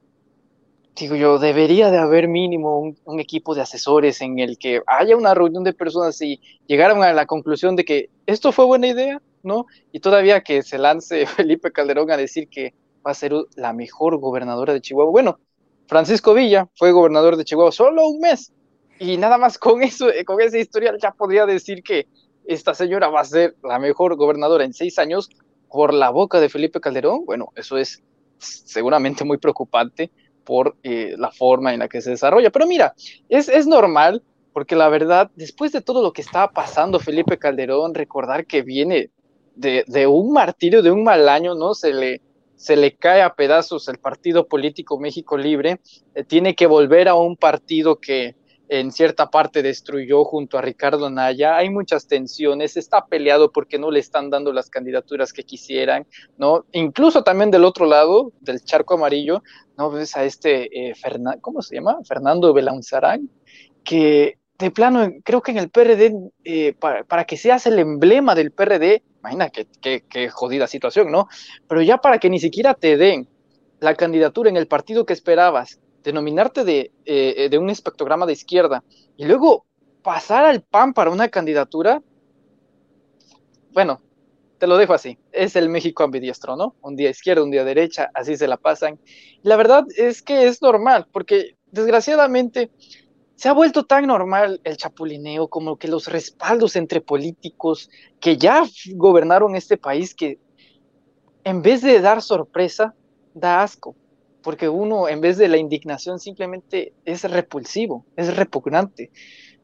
digo yo, debería de haber mínimo un, equipo de asesores en el que haya una reunión de personas y llegaran a la conclusión de que esto fue buena idea, ¿no? Y todavía que se lance Felipe Calderón a decir que va a ser la mejor gobernadora de Chihuahua. Bueno, Francisco Villa fue gobernador de Chihuahua solo un mes y nada más con eso, eh, con esa historia ya podría decir que esta señora va a ser la mejor gobernadora en seis años por la boca de Felipe Calderón. Bueno, eso es seguramente muy preocupante por eh, la forma en la que se desarrolla. Pero mira, es, es normal, porque la verdad, después de todo lo que estaba pasando Felipe Calderón, recordar que viene de, de, un martirio, de un mal año, ¿no? Se le, se le cae a pedazos el partido político México Libre, eh, tiene que volver a un partido que, en cierta parte destruyó junto a Ricardo Naya. Hay muchas tensiones, está peleado porque no le están dando las candidaturas que quisieran, ¿no? Incluso también del otro lado, del charco amarillo, ¿no? Ves a este, eh, ¿cómo se llama? Fernando Belanzarán, que de plano, creo que en el PRD, eh, para, que seas el emblema del PRD, imagina qué que, jodida situación, ¿no? Pero ya para que ni siquiera te den la candidatura en el partido que esperabas, denominarte de, eh, de un espectrograma de izquierda y luego pasar al PAN para una candidatura, bueno, te lo dejo así. Es el México ambidiestro, ¿no? Un día izquierda, un día derecha, así se la pasan. La verdad es que es normal, porque desgraciadamente se ha vuelto tan normal el chapulineo como que los respaldos entre políticos que ya gobernaron este país que en vez de dar sorpresa, da asco, porque uno en vez de la indignación simplemente es repulsivo, es repugnante.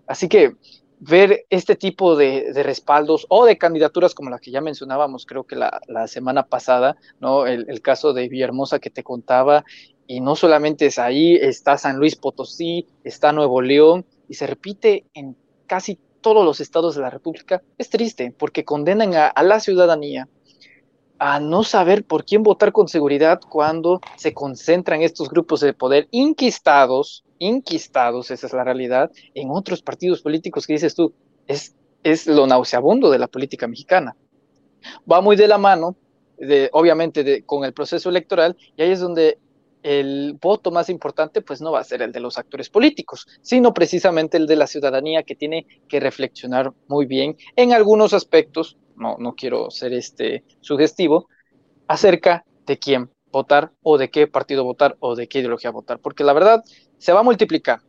Así que ver este tipo de, respaldos o de candidaturas como la que ya mencionábamos, creo que la, semana pasada, ¿no? El, caso de Villahermosa que te contaba, y no solamente es ahí, está San Luis Potosí, está Nuevo León, y se repite en casi todos los estados de la República, es triste porque condenan a, a la ciudadanía a no saber por quién votar con seguridad cuando se concentran estos grupos de poder inquistados, inquistados, esa es la realidad, en otros partidos políticos que dices tú, es, es lo nauseabundo de la política mexicana. Va muy de la mano, de, obviamente, con el proceso electoral, y ahí es donde el voto más importante pues no va a ser el de los actores políticos, sino precisamente el de la ciudadanía que tiene que reflexionar muy bien en algunos aspectos, no, no quiero ser este sugestivo, acerca de quién votar o de qué partido votar o de qué ideología votar, porque la verdad se va a multiplicar.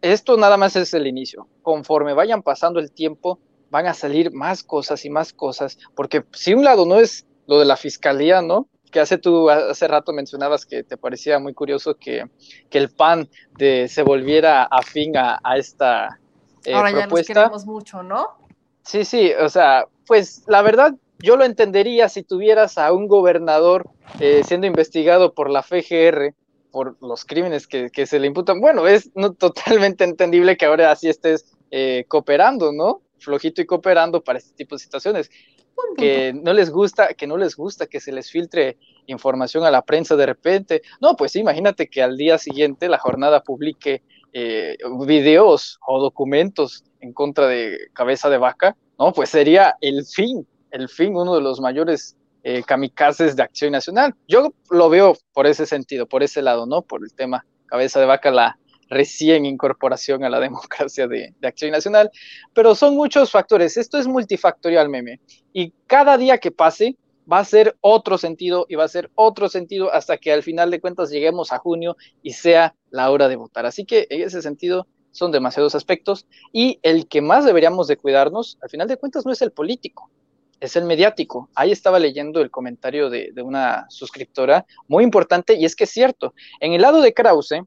Esto nada más es el inicio. Conforme vayan pasando el tiempo, van a salir más cosas y más cosas, porque si un lado no es lo de la fiscalía, ¿no? Que hace tú, hace rato mencionabas que te parecía muy curioso que, que el PAN de, se volviera afín a, a esta eh, Ahora ya nos queremos mucho, ¿no? Sí, sí, o sea, pues la verdad yo lo entendería si tuvieras a un gobernador eh, siendo investigado por la FGR por los crímenes que, que se le imputan. Bueno, es no, totalmente entendible que ahora así estés eh, cooperando, ¿no? Flojito y cooperando para este tipo de situaciones que no les gusta, que no les gusta que se les filtre información a la prensa de repente. No, pues imagínate que al día siguiente la jornada publique eh, videos o documentos en contra de cabeza de vaca, no, pues sería el fin, el fin, uno de los mayores eh, kamikazes de acción nacional. Yo lo veo por ese sentido, por ese lado, ¿no? Por el tema cabeza de vaca, la, recién incorporación a la democracia de, Acción Nacional, pero son muchos factores. Esto es multifactorial, meme, y cada día que pase va a ser otro sentido y va a ser otro sentido hasta que al final de cuentas lleguemos a junio y sea la hora de votar. Así que en ese sentido son demasiados aspectos y el que más deberíamos de cuidarnos, al final de cuentas, no es el político, es el mediático. Ahí estaba leyendo el comentario de, de, una suscriptora muy importante y es que es cierto. En el lado de Krause,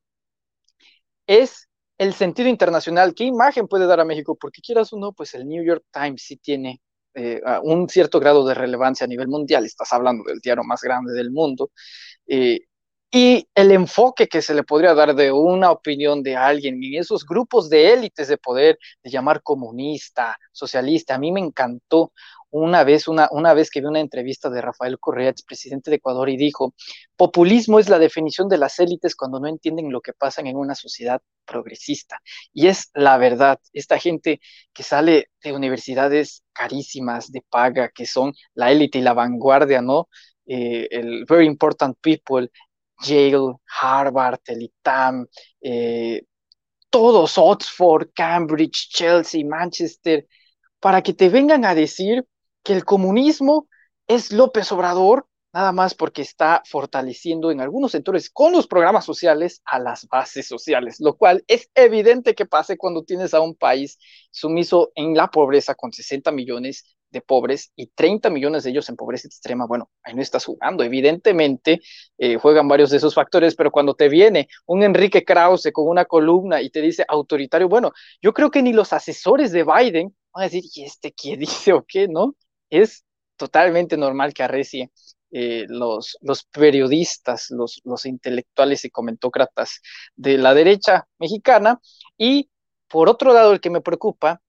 es el sentido internacional. ¿Qué imagen puede dar a México? Porque quieras o no, pues el New York Times sí tiene eh, un cierto grado de relevancia a nivel mundial. Estás hablando del diario más grande del mundo. Eh, y el enfoque que se le podría dar de una opinión de alguien en esos grupos de élites de poder, de llamar comunista, socialista, a mí me encantó una vez, una, una vez que vi una entrevista de Rafael Correa, expresidente de Ecuador, y dijo, populismo es la definición de las élites cuando no entienden lo que pasa en una sociedad progresista. Y es la verdad, esta gente que sale de universidades carísimas, de paga, que son la élite y la vanguardia, ¿no? Eh, el Very Important People, Yale, Harvard, el ITAM, eh, todos, Oxford, Cambridge, Chelsea, Manchester, para que te vengan a decir que el comunismo es López Obrador, nada más porque está fortaleciendo en algunos sectores con los programas sociales a las bases sociales, lo cual es evidente que pase cuando tienes a un país sumiso en la pobreza con 60 millones de pobres y 30 millones de ellos en pobreza extrema. Bueno, ahí no estás jugando. Evidentemente eh, juegan varios de esos factores, pero cuando te viene un Enrique Krause con una columna y te dice autoritario, bueno, yo creo que ni los asesores de Biden van a decir, ¿y este qué dice o qué? ¿No? Es totalmente normal que arrecie eh, los, los, periodistas, los, los intelectuales y comentócratas de la derecha mexicana. Y por otro lado, el que me preocupa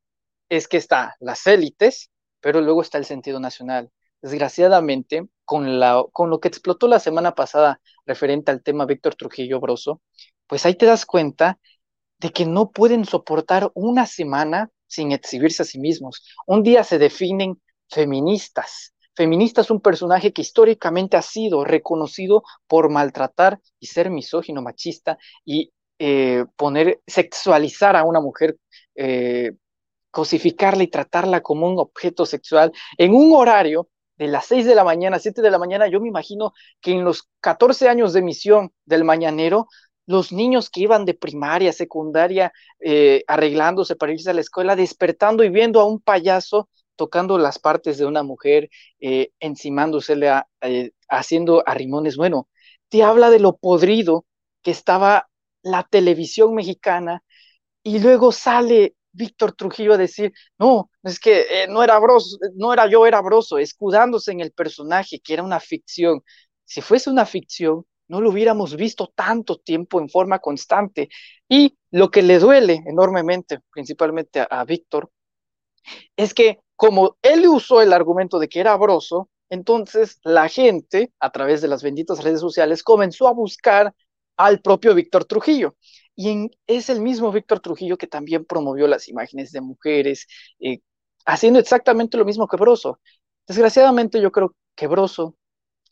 es que está las élites, pero luego está el sentido nacional. Desgraciadamente, con, la, con lo que explotó la semana pasada referente al tema Víctor Trujillo Broso, pues ahí te das cuenta de que no pueden soportar una semana sin exhibirse a sí mismos. Un día se definen feministas. Feminista es un personaje que históricamente ha sido reconocido por maltratar y ser misógino, machista y eh, poner, sexualizar a una mujer, eh, cosificarla y tratarla como un objeto sexual en un horario de las 6 de la mañana, 7 de la mañana, yo me imagino que en los 14 años de emisión del Mañanero, los niños que iban de primaria, secundaria, eh, arreglándose para irse a la escuela, despertando y viendo a un payaso tocando las partes de una mujer, eh, encimándosele, eh, haciendo arrimones. Bueno, te habla de lo podrido que estaba la televisión mexicana y luego sale Víctor Trujillo a decir, no, es que eh, no era Broso, no era yo, era Broso, escudándose en el personaje, que era una ficción. Si fuese una ficción, no lo hubiéramos visto tanto tiempo en forma constante. Y lo que le duele enormemente, principalmente a, a Víctor, es que como él usó el argumento de que era Broso, entonces la gente, a través de las benditas redes sociales, comenzó a buscar al propio Víctor Trujillo. Y es el mismo Víctor Trujillo que también promovió las imágenes de mujeres, eh, haciendo exactamente lo mismo que Broso. Desgraciadamente yo creo que Broso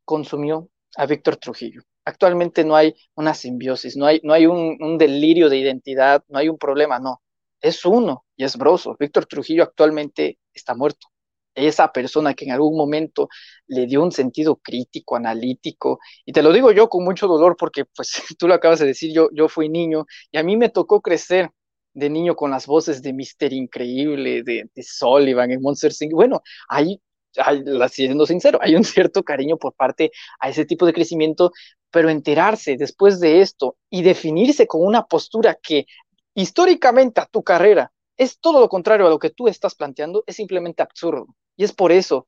consumió a Víctor Trujillo. Actualmente no hay una simbiosis, no hay, no hay un, un delirio de identidad, no hay un problema, no. Es uno y es Broso. Víctor Trujillo actualmente está muerto esa persona que en algún momento le dio un sentido crítico, analítico, y te lo digo yo con mucho dolor porque pues tú lo acabas de decir, yo, yo fui niño y a mí me tocó crecer de niño con las voces de Mister Increíble, de, de Sullivan, en Monster Inc. Bueno, hay, hay, siendo sincero, hay un cierto cariño por parte a ese tipo de crecimiento, pero enterarse después de esto y definirse con una postura que históricamente a tu carrera es todo lo contrario a lo que tú estás planteando, es simplemente absurdo. Y es por eso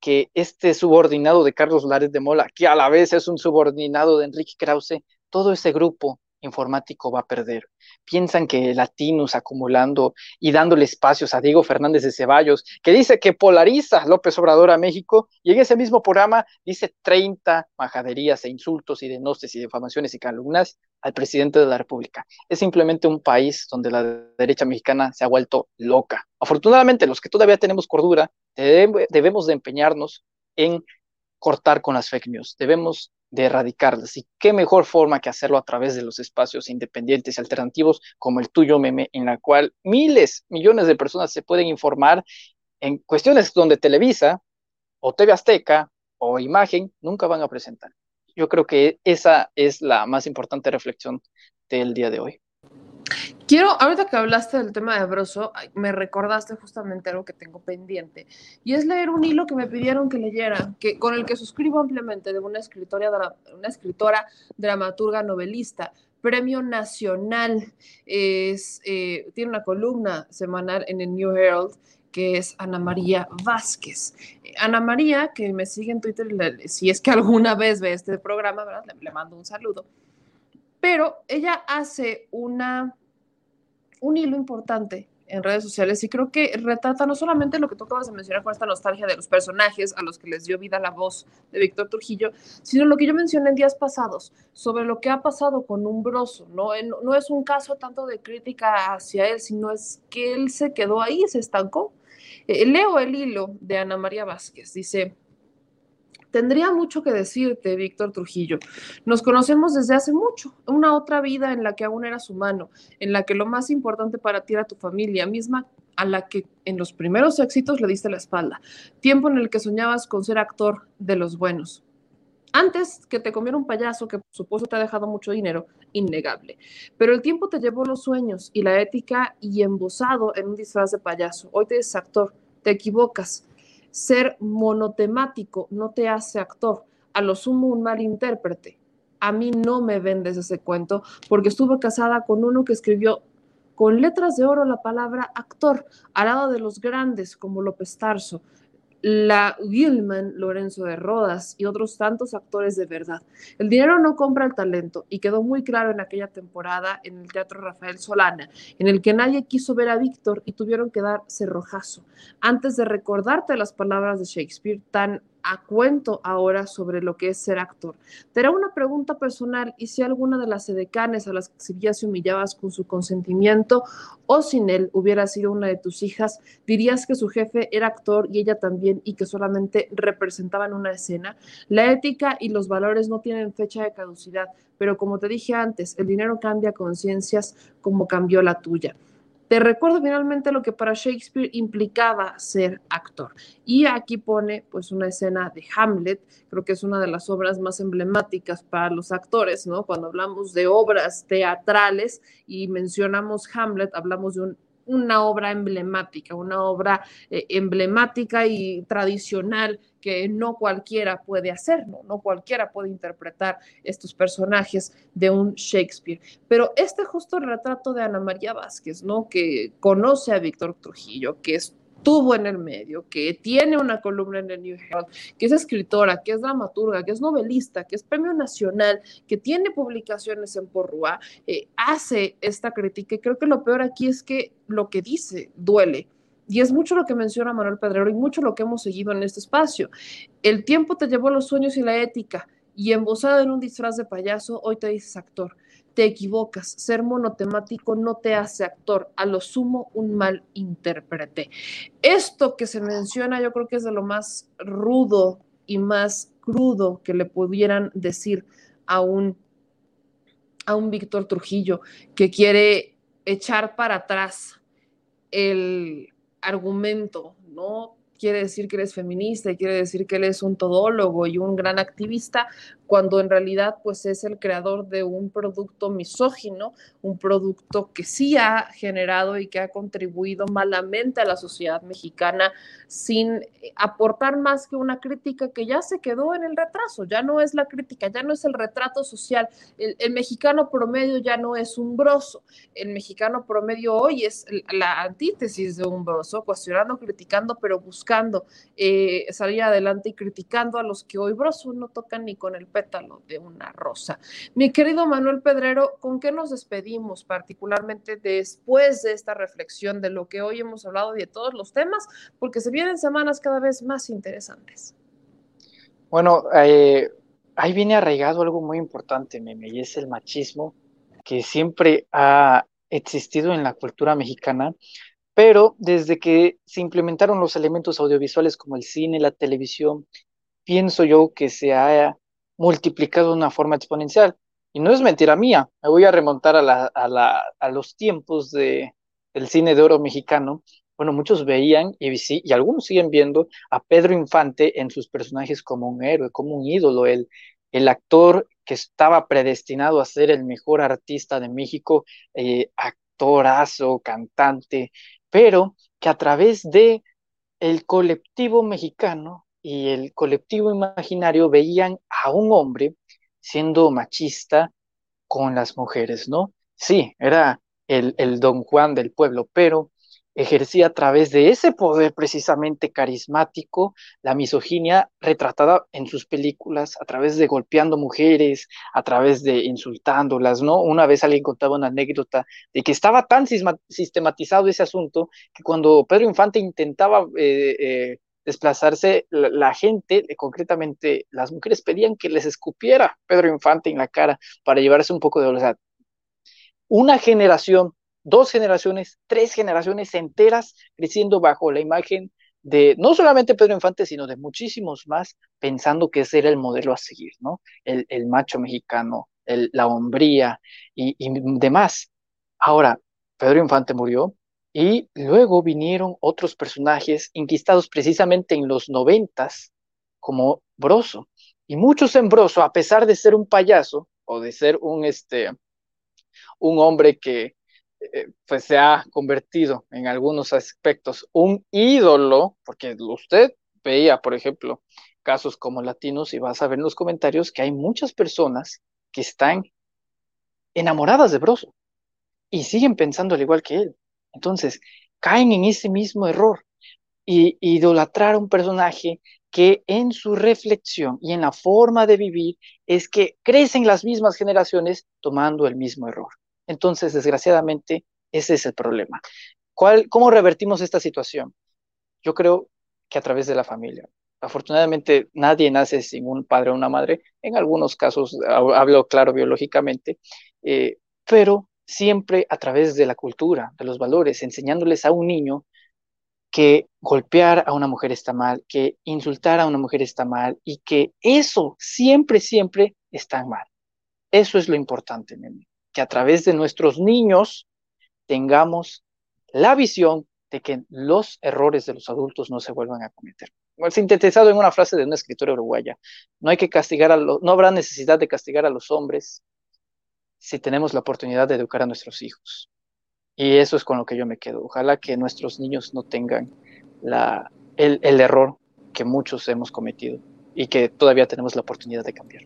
que este subordinado de Carlos Lares de Mola, que a la vez es un subordinado de Enrique Krause, todo ese grupo informático va a perder. Piensan que latinos acumulando y dándole espacios a Diego Fernández de Ceballos, que dice que polariza López Obrador a México, y en ese mismo programa dice 30 majaderías e insultos y denostes y difamaciones y calumnias al presidente de la República. Es simplemente un país donde la derecha mexicana se ha vuelto loca. Afortunadamente, los que todavía tenemos cordura, debemos de empeñarnos en cortar con las fake news. Debemos de erradicarlas. Y qué mejor forma que hacerlo a través de los espacios independientes y alternativos como el tuyo, Meme, en la cual miles, millones de personas se pueden informar en cuestiones donde Televisa o TV Azteca o Imagen nunca van a presentar. Yo creo que esa es la más importante reflexión del día de hoy. Quiero, ahorita que hablaste del tema de Broso, me recordaste justamente algo que tengo pendiente, y es leer un hilo que me pidieron que leyera, que, con el que suscribo ampliamente, de una, una escritora, dramaturga, novelista, premio nacional, es, eh, tiene una columna semanal en el New Herald, que es Ana María Vázquez. Ana María, que me sigue en Twitter, si es que alguna vez ve este programa, ¿verdad? le mando un saludo. Pero ella hace una un hilo importante en redes sociales y creo que retrata no solamente lo que tú acabas de mencionar con esta nostalgia de los personajes a los que les dio vida la voz de Víctor Trujillo, sino lo que yo mencioné en días pasados sobre lo que ha pasado con Umbroso, ¿no? No es un caso tanto de crítica hacia él, sino es que él se quedó ahí, se estancó. Eh, leo el hilo de Ana María Vázquez, dice, Tendría mucho que decirte, Víctor Trujillo. Nos conocemos desde hace mucho, una otra vida en la que aún eras humano, en la que lo más importante para ti era tu familia, misma a la que en los primeros éxitos le diste la espalda, tiempo en el que soñabas con ser actor de los buenos. Antes que te comiera un payaso que por supuesto te ha dejado mucho dinero, innegable. Pero el tiempo te llevó los sueños y la ética y embosado en un disfraz de payaso. Hoy te eres actor, te equivocas ser monotemático no te hace actor, a lo sumo un mal intérprete. A mí no me vendes ese cuento porque estuve casada con uno que escribió con letras de oro la palabra actor, al lado de los grandes como López Tarso, la Gilman, Lorenzo de Rodas y otros tantos actores de verdad. El dinero no compra el talento y quedó muy claro en aquella temporada en el Teatro Rafael Solana, en el que nadie quiso ver a Víctor y tuvieron que dar cerrojazo. Antes de recordarte las palabras de Shakespeare tan a cuento ahora sobre lo que es ser actor. Te hará una pregunta personal y si alguna de las edecanes a las que exhibías y humillabas con su consentimiento o sin él hubiera sido una de tus hijas, dirías que su jefe era actor y ella también y que solamente representaban una escena. La ética y los valores no tienen fecha de caducidad, pero como te dije antes, el dinero cambia conciencias como cambió la tuya. Te recuerdo finalmente lo que para Shakespeare implicaba ser actor. Y aquí pone pues una escena de Hamlet, creo que es una de las obras más emblemáticas para los actores, ¿no? Cuando hablamos de obras teatrales y mencionamos Hamlet, hablamos de un una obra emblemática, una obra eh, emblemática y tradicional que no cualquiera puede hacer, ¿no? no cualquiera puede interpretar estos personajes de un Shakespeare. Pero este justo retrato de Ana María Vázquez, ¿no? que conoce a Víctor Trujillo, que es estuvo en el medio, que tiene una columna en el New Herald, que es escritora, que es dramaturga, que es novelista, que es premio nacional, que tiene publicaciones en Porrúa, eh, hace esta crítica. Y creo que lo peor aquí es que lo que dice duele. Y es mucho lo que menciona Manuel Pedrero y mucho lo que hemos seguido en este espacio. El tiempo te llevó los sueños y la ética, y embosado en un disfraz de payaso, hoy te dices actor te equivocas. Ser monotemático no te hace actor, a lo sumo un mal intérprete. Esto que se menciona yo creo que es de lo más rudo y más crudo que le pudieran decir a un, a un Víctor Trujillo que quiere echar para atrás el argumento, ¿no? Quiere decir que eres feminista y quiere decir que él es un todólogo y un gran activista, cuando en realidad pues es el creador de un producto misógino, un producto que sí ha generado y que ha contribuido malamente a la sociedad mexicana sin aportar más que una crítica que ya se quedó en el retraso, ya no es la crítica, ya no es el retrato social, el, mexicano promedio ya no es un broso, el mexicano promedio hoy es la antítesis de un broso, cuestionando, criticando, pero buscando eh, salir adelante y criticando a los que hoy broso no tocan ni con el pétalo de una rosa. Mi querido Manuel Pedrero, ¿con qué nos despedimos particularmente después de esta reflexión de lo que hoy hemos hablado y de todos los temas? Porque se vienen semanas cada vez más interesantes. Bueno, eh, ahí viene arraigado algo muy importante, Meme, y es el machismo que siempre ha existido en la cultura mexicana, pero desde que se implementaron los elementos audiovisuales como el cine, la televisión, pienso yo que se ha multiplicado de una forma exponencial. Y no es mentira mía, me voy a remontar a, los tiempos de, del cine de oro mexicano. Bueno, muchos veían y, y algunos siguen viendo a Pedro Infante en sus personajes como un héroe, como un ídolo, el, el actor que estaba predestinado a ser el mejor artista de México, eh, actorazo, cantante, pero que a través de el colectivo mexicano y el colectivo imaginario veían a un hombre siendo machista con las mujeres, ¿no? Sí, era el, el don Juan del pueblo, pero ejercía a través de ese poder precisamente carismático la misoginia retratada en sus películas, a través de golpeando mujeres, a través de insultándolas, ¿no? Una vez alguien contaba una anécdota de que estaba tan sistematizado ese asunto que cuando Pedro Infante intentaba eh, eh, desplazarse, la, gente, eh, concretamente las mujeres, pedían que les escupiera Pedro Infante en la cara para llevarse un poco de velocidad. Una generación, dos generaciones, tres generaciones enteras creciendo bajo la imagen de no solamente Pedro Infante, sino de muchísimos más, pensando que ese era el modelo a seguir, ¿no? El, macho mexicano, la hombría y, y demás. Ahora, Pedro Infante murió, y luego vinieron otros personajes inquistados precisamente en los noventas, como Broso. Y muchos en Broso, a pesar de ser un payaso o de ser un, este, un hombre que pues se ha convertido en algunos aspectos un ídolo, porque usted veía, por ejemplo, casos como latinos y vas a ver en los comentarios que hay muchas personas que están enamoradas de Broso y siguen pensando al igual que él. Entonces, caen en ese mismo error y idolatrar a un personaje que en su reflexión y en la forma de vivir es que crecen las mismas generaciones tomando el mismo error. Entonces, desgraciadamente, ese es el problema. ¿Cuál, ¿Cómo revertimos esta situación? Yo creo que a través de la familia. Afortunadamente, nadie nace sin un padre o una madre. En algunos casos, hablo claro biológicamente, eh, pero siempre a través de la cultura, de los valores, enseñándoles a un niño que golpear a una mujer está mal, que insultar a una mujer está mal y que eso siempre, siempre está mal. Eso es lo importante, que a través de nuestros niños tengamos la visión de que los errores de los adultos no se vuelvan a cometer. Sintetizado en una frase de una escritora uruguaya, no hay que castigar a los, no habrá necesidad de castigar a los hombres si tenemos la oportunidad de educar a nuestros hijos. Y eso es con lo que yo me quedo. Ojalá que nuestros niños no tengan la, el, el error que muchos hemos cometido y que todavía tenemos la oportunidad de cambiar.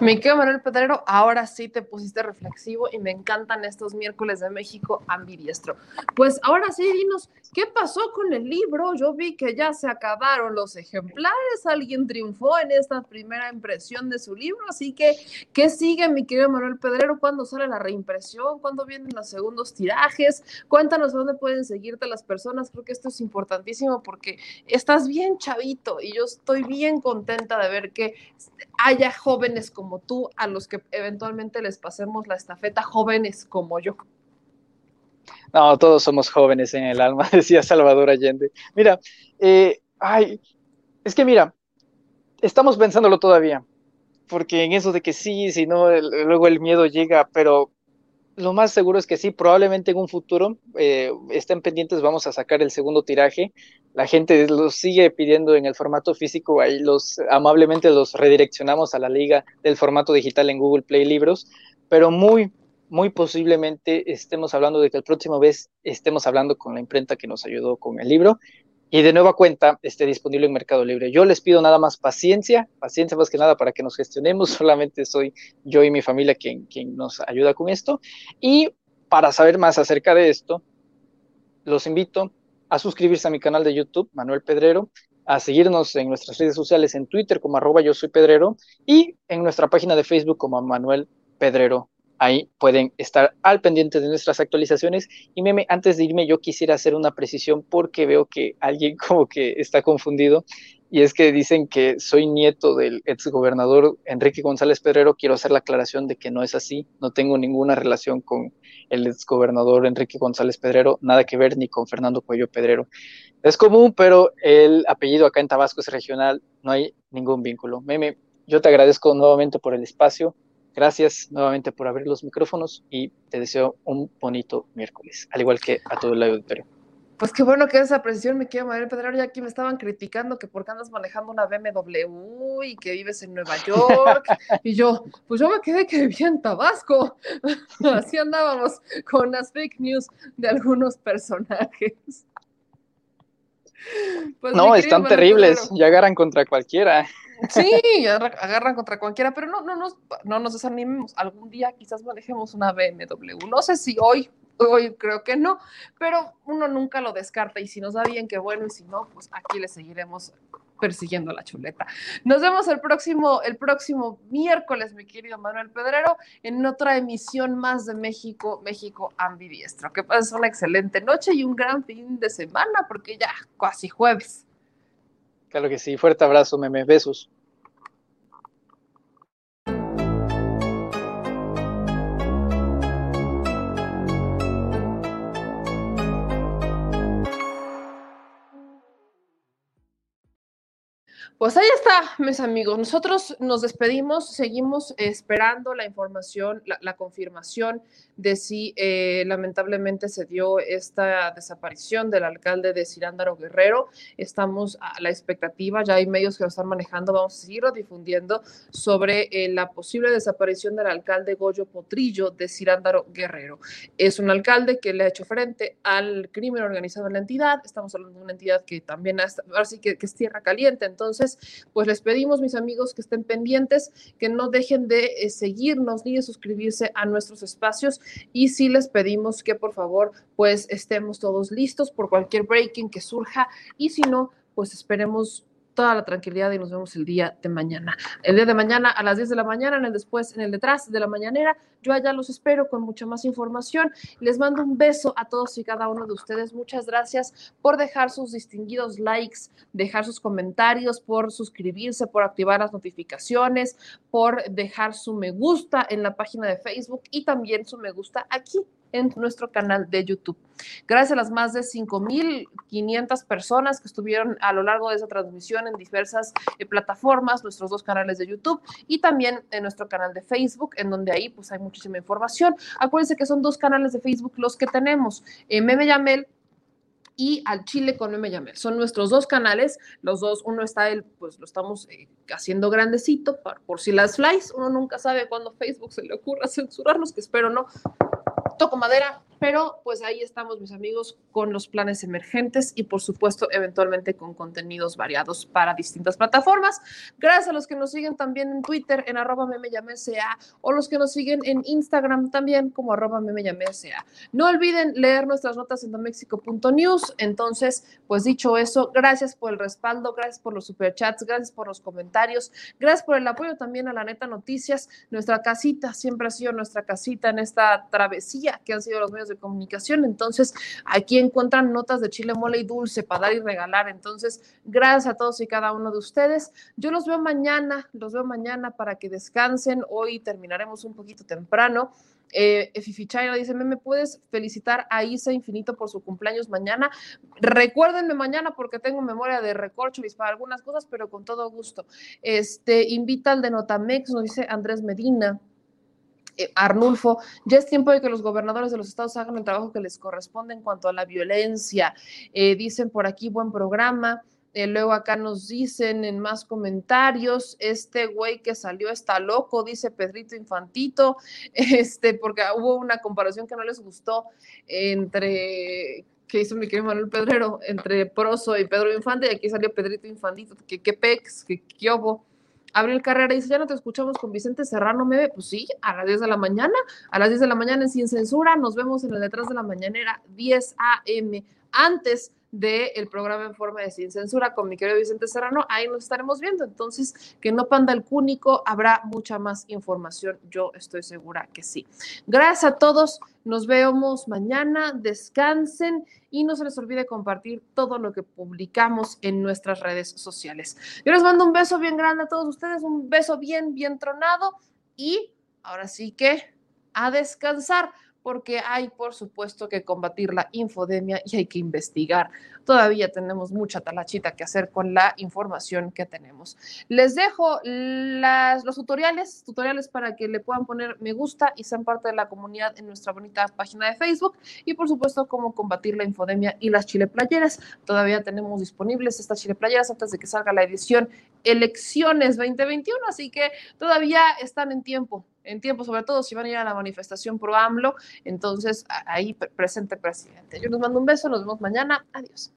Mi querido Manuel Pedrero, ahora sí te pusiste reflexivo y me encantan estos miércoles de México ambidiestro. Pues ahora sí, dinos, ¿qué pasó con el libro? Yo vi que ya se acabaron los ejemplares, alguien triunfó en esta primera impresión de su libro, así que, ¿qué sigue, mi querido Manuel Pedrero? ¿Cuándo sale la reimpresión? ¿Cuándo vienen los segundos tirajes? Cuéntanos dónde pueden seguirte las personas, creo que esto es importantísimo porque estás bien chavito y yo estoy bien contenta de ver que haya jóvenes como tú a los que eventualmente les pasemos la estafeta, jóvenes como yo. No, todos somos jóvenes en el alma, decía Salvador Allende. Mira, eh, ay, es que mira, estamos pensándolo todavía, porque en eso de que sí, si no, luego el miedo llega, pero lo más seguro es que sí, probablemente en un futuro eh, estén pendientes, vamos a sacar el segundo tiraje. La gente los sigue pidiendo en el formato físico, ahí los amablemente los redireccionamos a la liga del formato digital en Google Play Libros, pero muy, muy posiblemente estemos hablando de que el próximo vez estemos hablando con la imprenta que nos ayudó con el libro y de nueva cuenta esté disponible en Mercado Libre. Yo les pido nada más paciencia, paciencia más que nada para que nos gestionemos, solamente soy yo y mi familia quien, quien nos ayuda con esto. Y para saber más acerca de esto, los invito a suscribirse a mi canal de YouTube, Manuel Pedrero, a seguirnos en nuestras redes sociales en Twitter como arroba yo soy Pedrero y en nuestra página de Facebook como Manuel Pedrero Ahí pueden estar al pendiente de nuestras actualizaciones. Y meme, antes de irme, yo quisiera hacer una precisión porque veo que alguien como que está confundido. Y es que dicen que soy nieto del exgobernador Enrique González Pedrero. Quiero hacer la aclaración de que no es así. No tengo ninguna relación con el exgobernador Enrique González Pedrero. Nada que ver ni con Fernando Cuello Pedrero. Es común, pero el apellido acá en Tabasco es regional. No hay ningún vínculo. Meme, yo te agradezco nuevamente por el espacio. Gracias nuevamente por abrir los micrófonos y te deseo un bonito miércoles, al igual que a todo el auditorio. Pues qué bueno que esa precisión me quiero Manuel Pedrero, ya aquí me estaban criticando que porque andas manejando una BMW y que vives en Nueva York. y yo, pues yo me quedé que vivía en Tabasco. Así andábamos con las fake news de algunos personajes. Pues no, están terribles, ya agarran contra cualquiera. Sí, agarran contra cualquiera, pero no, no, nos, no nos desanimemos. Algún día quizás manejemos una BMW. No sé si hoy, hoy creo que no, pero uno nunca lo descarta y si nos da bien, qué bueno, y si no, pues aquí le seguiremos persiguiendo la chuleta. Nos vemos el próximo, el próximo miércoles, mi querido Manuel Pedrero, en otra emisión más de México, México Ambidiestro. Que pases una excelente noche y un gran fin de semana, porque ya casi jueves. Claro que sí, fuerte abrazo, meme, besos. Pues ahí está, mis amigos. Nosotros nos despedimos, seguimos esperando la información, la, confirmación de si eh, lamentablemente se dio esta desaparición del alcalde de Cirándaro Guerrero. Estamos a la expectativa, ya hay medios que lo están manejando, vamos a seguirlo difundiendo sobre eh, la posible desaparición del alcalde Goyo Potrillo de Cirándaro Guerrero. Es un alcalde que le ha hecho frente al crimen organizado en la entidad. Estamos hablando de una entidad que también, ahora sí que, que es tierra caliente, entonces pues les pedimos, mis amigos, que estén pendientes, que no dejen de eh, seguirnos ni de suscribirse a nuestros espacios. Y sí les pedimos que por favor, pues estemos todos listos por cualquier breaking que surja. Y si no, pues esperemos toda la tranquilidad y nos vemos el día de mañana. El día de mañana a las 10 de la mañana, en el después, en el detrás de la mañanera, yo allá los espero con mucha más información. Les mando un beso a todos y cada uno de ustedes. Muchas gracias por dejar sus distinguidos likes, dejar sus comentarios, por suscribirse, por activar las notificaciones, por dejar su me gusta en la página de Facebook y también su me gusta aquí en nuestro canal de YouTube. Gracias a las más de 5.500 personas que estuvieron a lo largo de esa transmisión en diversas eh, plataformas, nuestros dos canales de YouTube y también en nuestro canal de Facebook, en donde ahí pues hay muchísima información. Acuérdense que son dos canales de Facebook los que tenemos, eh, Meme Yamel y al Chile con Meme Yamel. Son nuestros dos canales, los dos, uno está el, pues lo estamos eh, haciendo grandecito por, por si las flies, uno nunca sabe cuándo Facebook se le ocurra censurarlos, que espero no, toco madera, pero pues ahí estamos mis amigos con los planes emergentes y por supuesto eventualmente con contenidos variados para distintas plataformas. Gracias a los que nos siguen también en Twitter en arroba sea o los que nos siguen en Instagram también como arroba sea. No olviden leer nuestras notas en domexico.news. Entonces, pues dicho eso, gracias por el respaldo, gracias por los superchats, gracias por los comentarios, gracias por el apoyo también a la neta noticias. Nuestra casita siempre ha sido nuestra casita en esta travesía que han sido los medios de comunicación. Entonces, aquí encuentran notas de chile mole y dulce para dar y regalar. Entonces, gracias a todos y cada uno de ustedes. Yo los veo mañana, los veo mañana para que descansen. Hoy terminaremos un poquito temprano. Eh, Fifichaira dice, ¿me puedes felicitar a Isa Infinito por su cumpleaños mañana? Recuérdenme mañana porque tengo memoria de recorcholis para algunas cosas, pero con todo gusto. Este, invita al de Notamex, nos dice Andrés Medina. Eh, Arnulfo, ya es tiempo de que los gobernadores de los estados hagan el trabajo que les corresponde en cuanto a la violencia. Eh, dicen por aquí, buen programa. Eh, luego acá nos dicen en más comentarios, este güey que salió está loco, dice Pedrito Infantito, este, porque hubo una comparación que no les gustó entre, que hizo mi querido Manuel Pedrero, entre Proso y Pedro Infante, y aquí salió Pedrito Infantito, que qué pex, que qué. Abril Carrera dice, ya no te escuchamos con Vicente Serrano, me ve, pues sí, a las 10 de la mañana, a las 10 de la mañana en Sin Censura, nos vemos en el detrás de la mañanera, 10 a.m., antes del programa en forma de Sin Censura con mi querido Vicente Serrano, ahí nos estaremos viendo, entonces que no panda el cúnico, habrá mucha más información, yo estoy segura que sí. Gracias a todos, nos vemos mañana, descansen y no se les olvide compartir todo lo que publicamos en nuestras redes sociales. Yo les mando un beso bien grande a todos ustedes, un beso bien, bien tronado y ahora sí que a descansar porque hay, por supuesto, que combatir la infodemia y hay que investigar. Todavía tenemos mucha talachita que hacer con la información que tenemos. Les dejo las, los tutoriales, tutoriales para que le puedan poner me gusta y sean parte de la comunidad en nuestra bonita página de Facebook y, por supuesto, cómo combatir la infodemia y las chile playeras. Todavía tenemos disponibles estas chile playeras antes de que salga la edición Elecciones 2021, así que todavía están en tiempo en tiempo, sobre todo si van a ir a la manifestación pro AMLO. Entonces, ahí presente presidente. Yo les mando un beso, nos vemos mañana. Adiós.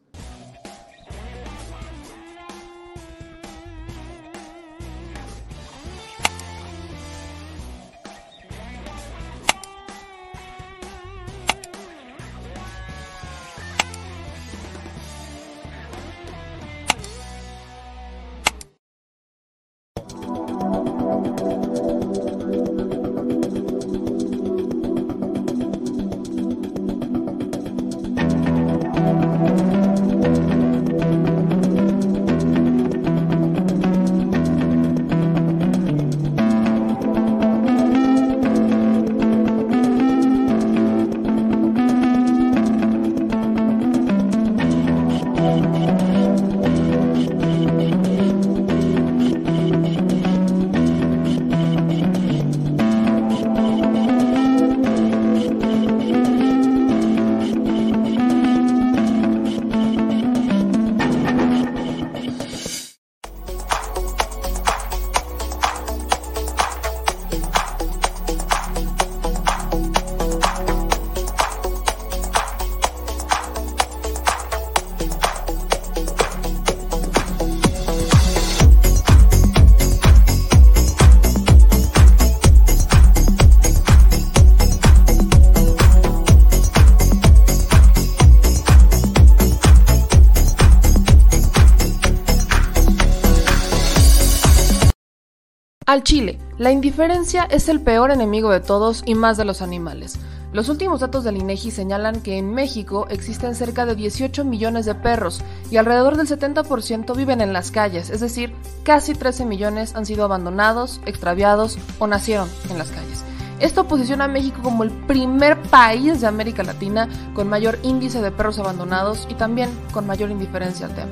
Al Chile, la indiferencia es el peor enemigo de todos y más de los animales. Los últimos datos del INEGI señalan que en México existen cerca de 18 millones de perros y alrededor del 70% viven en las calles, es decir, casi 13 millones han sido abandonados, extraviados o nacieron en las calles. Esto posiciona a México como el primer país de América Latina con mayor índice de perros abandonados y también con mayor indiferencia al tema.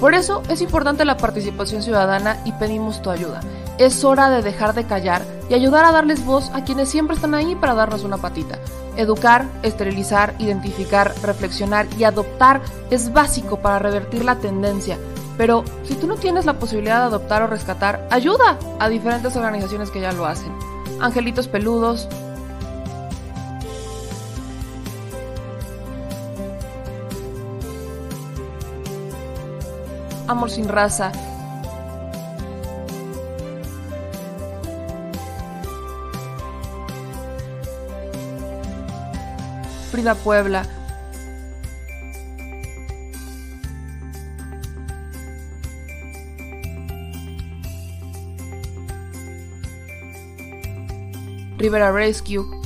Por eso es importante la participación ciudadana y pedimos tu ayuda. Es hora de dejar de callar y ayudar a darles voz a quienes siempre están ahí para darnos una patita. Educar, esterilizar, identificar, reflexionar y adoptar es básico para revertir la tendencia pero si tú no tienes la posibilidad de adoptar o rescatar, ayuda a diferentes organizaciones que ya lo hacen. Angelitos peludos. Amor sin raza. Frida Puebla. Rivera Rescue.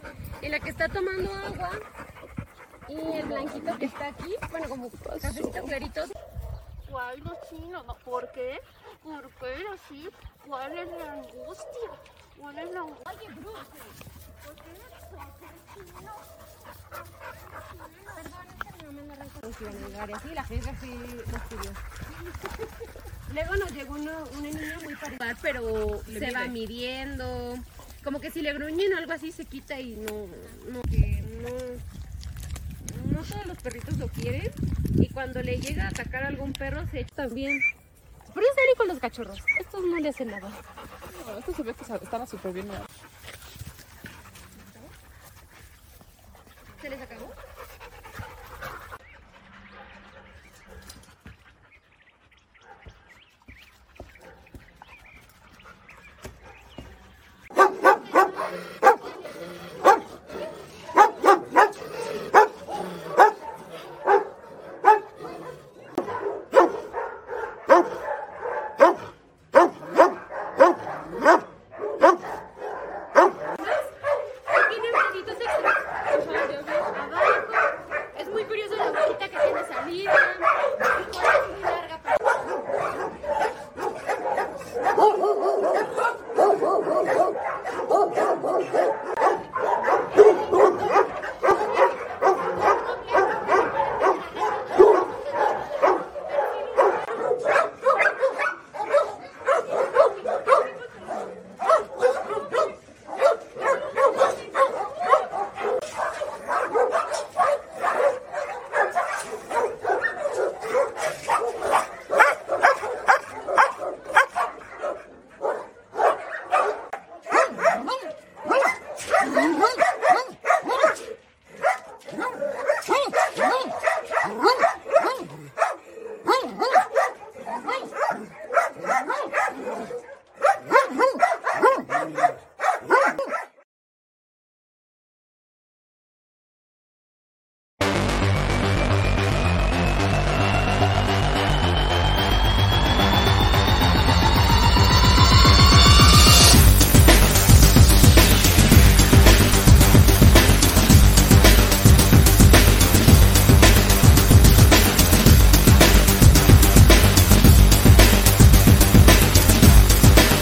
Y la que está tomando agua. Y el blanquito que está aquí. Bueno, como cafecito clarito. ¿Cuál los chinos? No, ¿Por qué? ¿Por qué así? ¿Cuál es la angustia? ¿Cuál es la angustia? Oye, Bruce, ¿por qué? Perdón, los. Sí, la gente sí los pidió. Luego nos llegó una, una niña muy parecida, pero se va midiendo. Como que si le gruñen o algo así se quita y no, no, que no, no todos los perritos lo quieren. Y cuando le llega a atacar a algún perro se echa también. Pero es serio con los cachorros. Estos no le hacen nada. Estos se ve que están súper bien. ¿Se les acabó?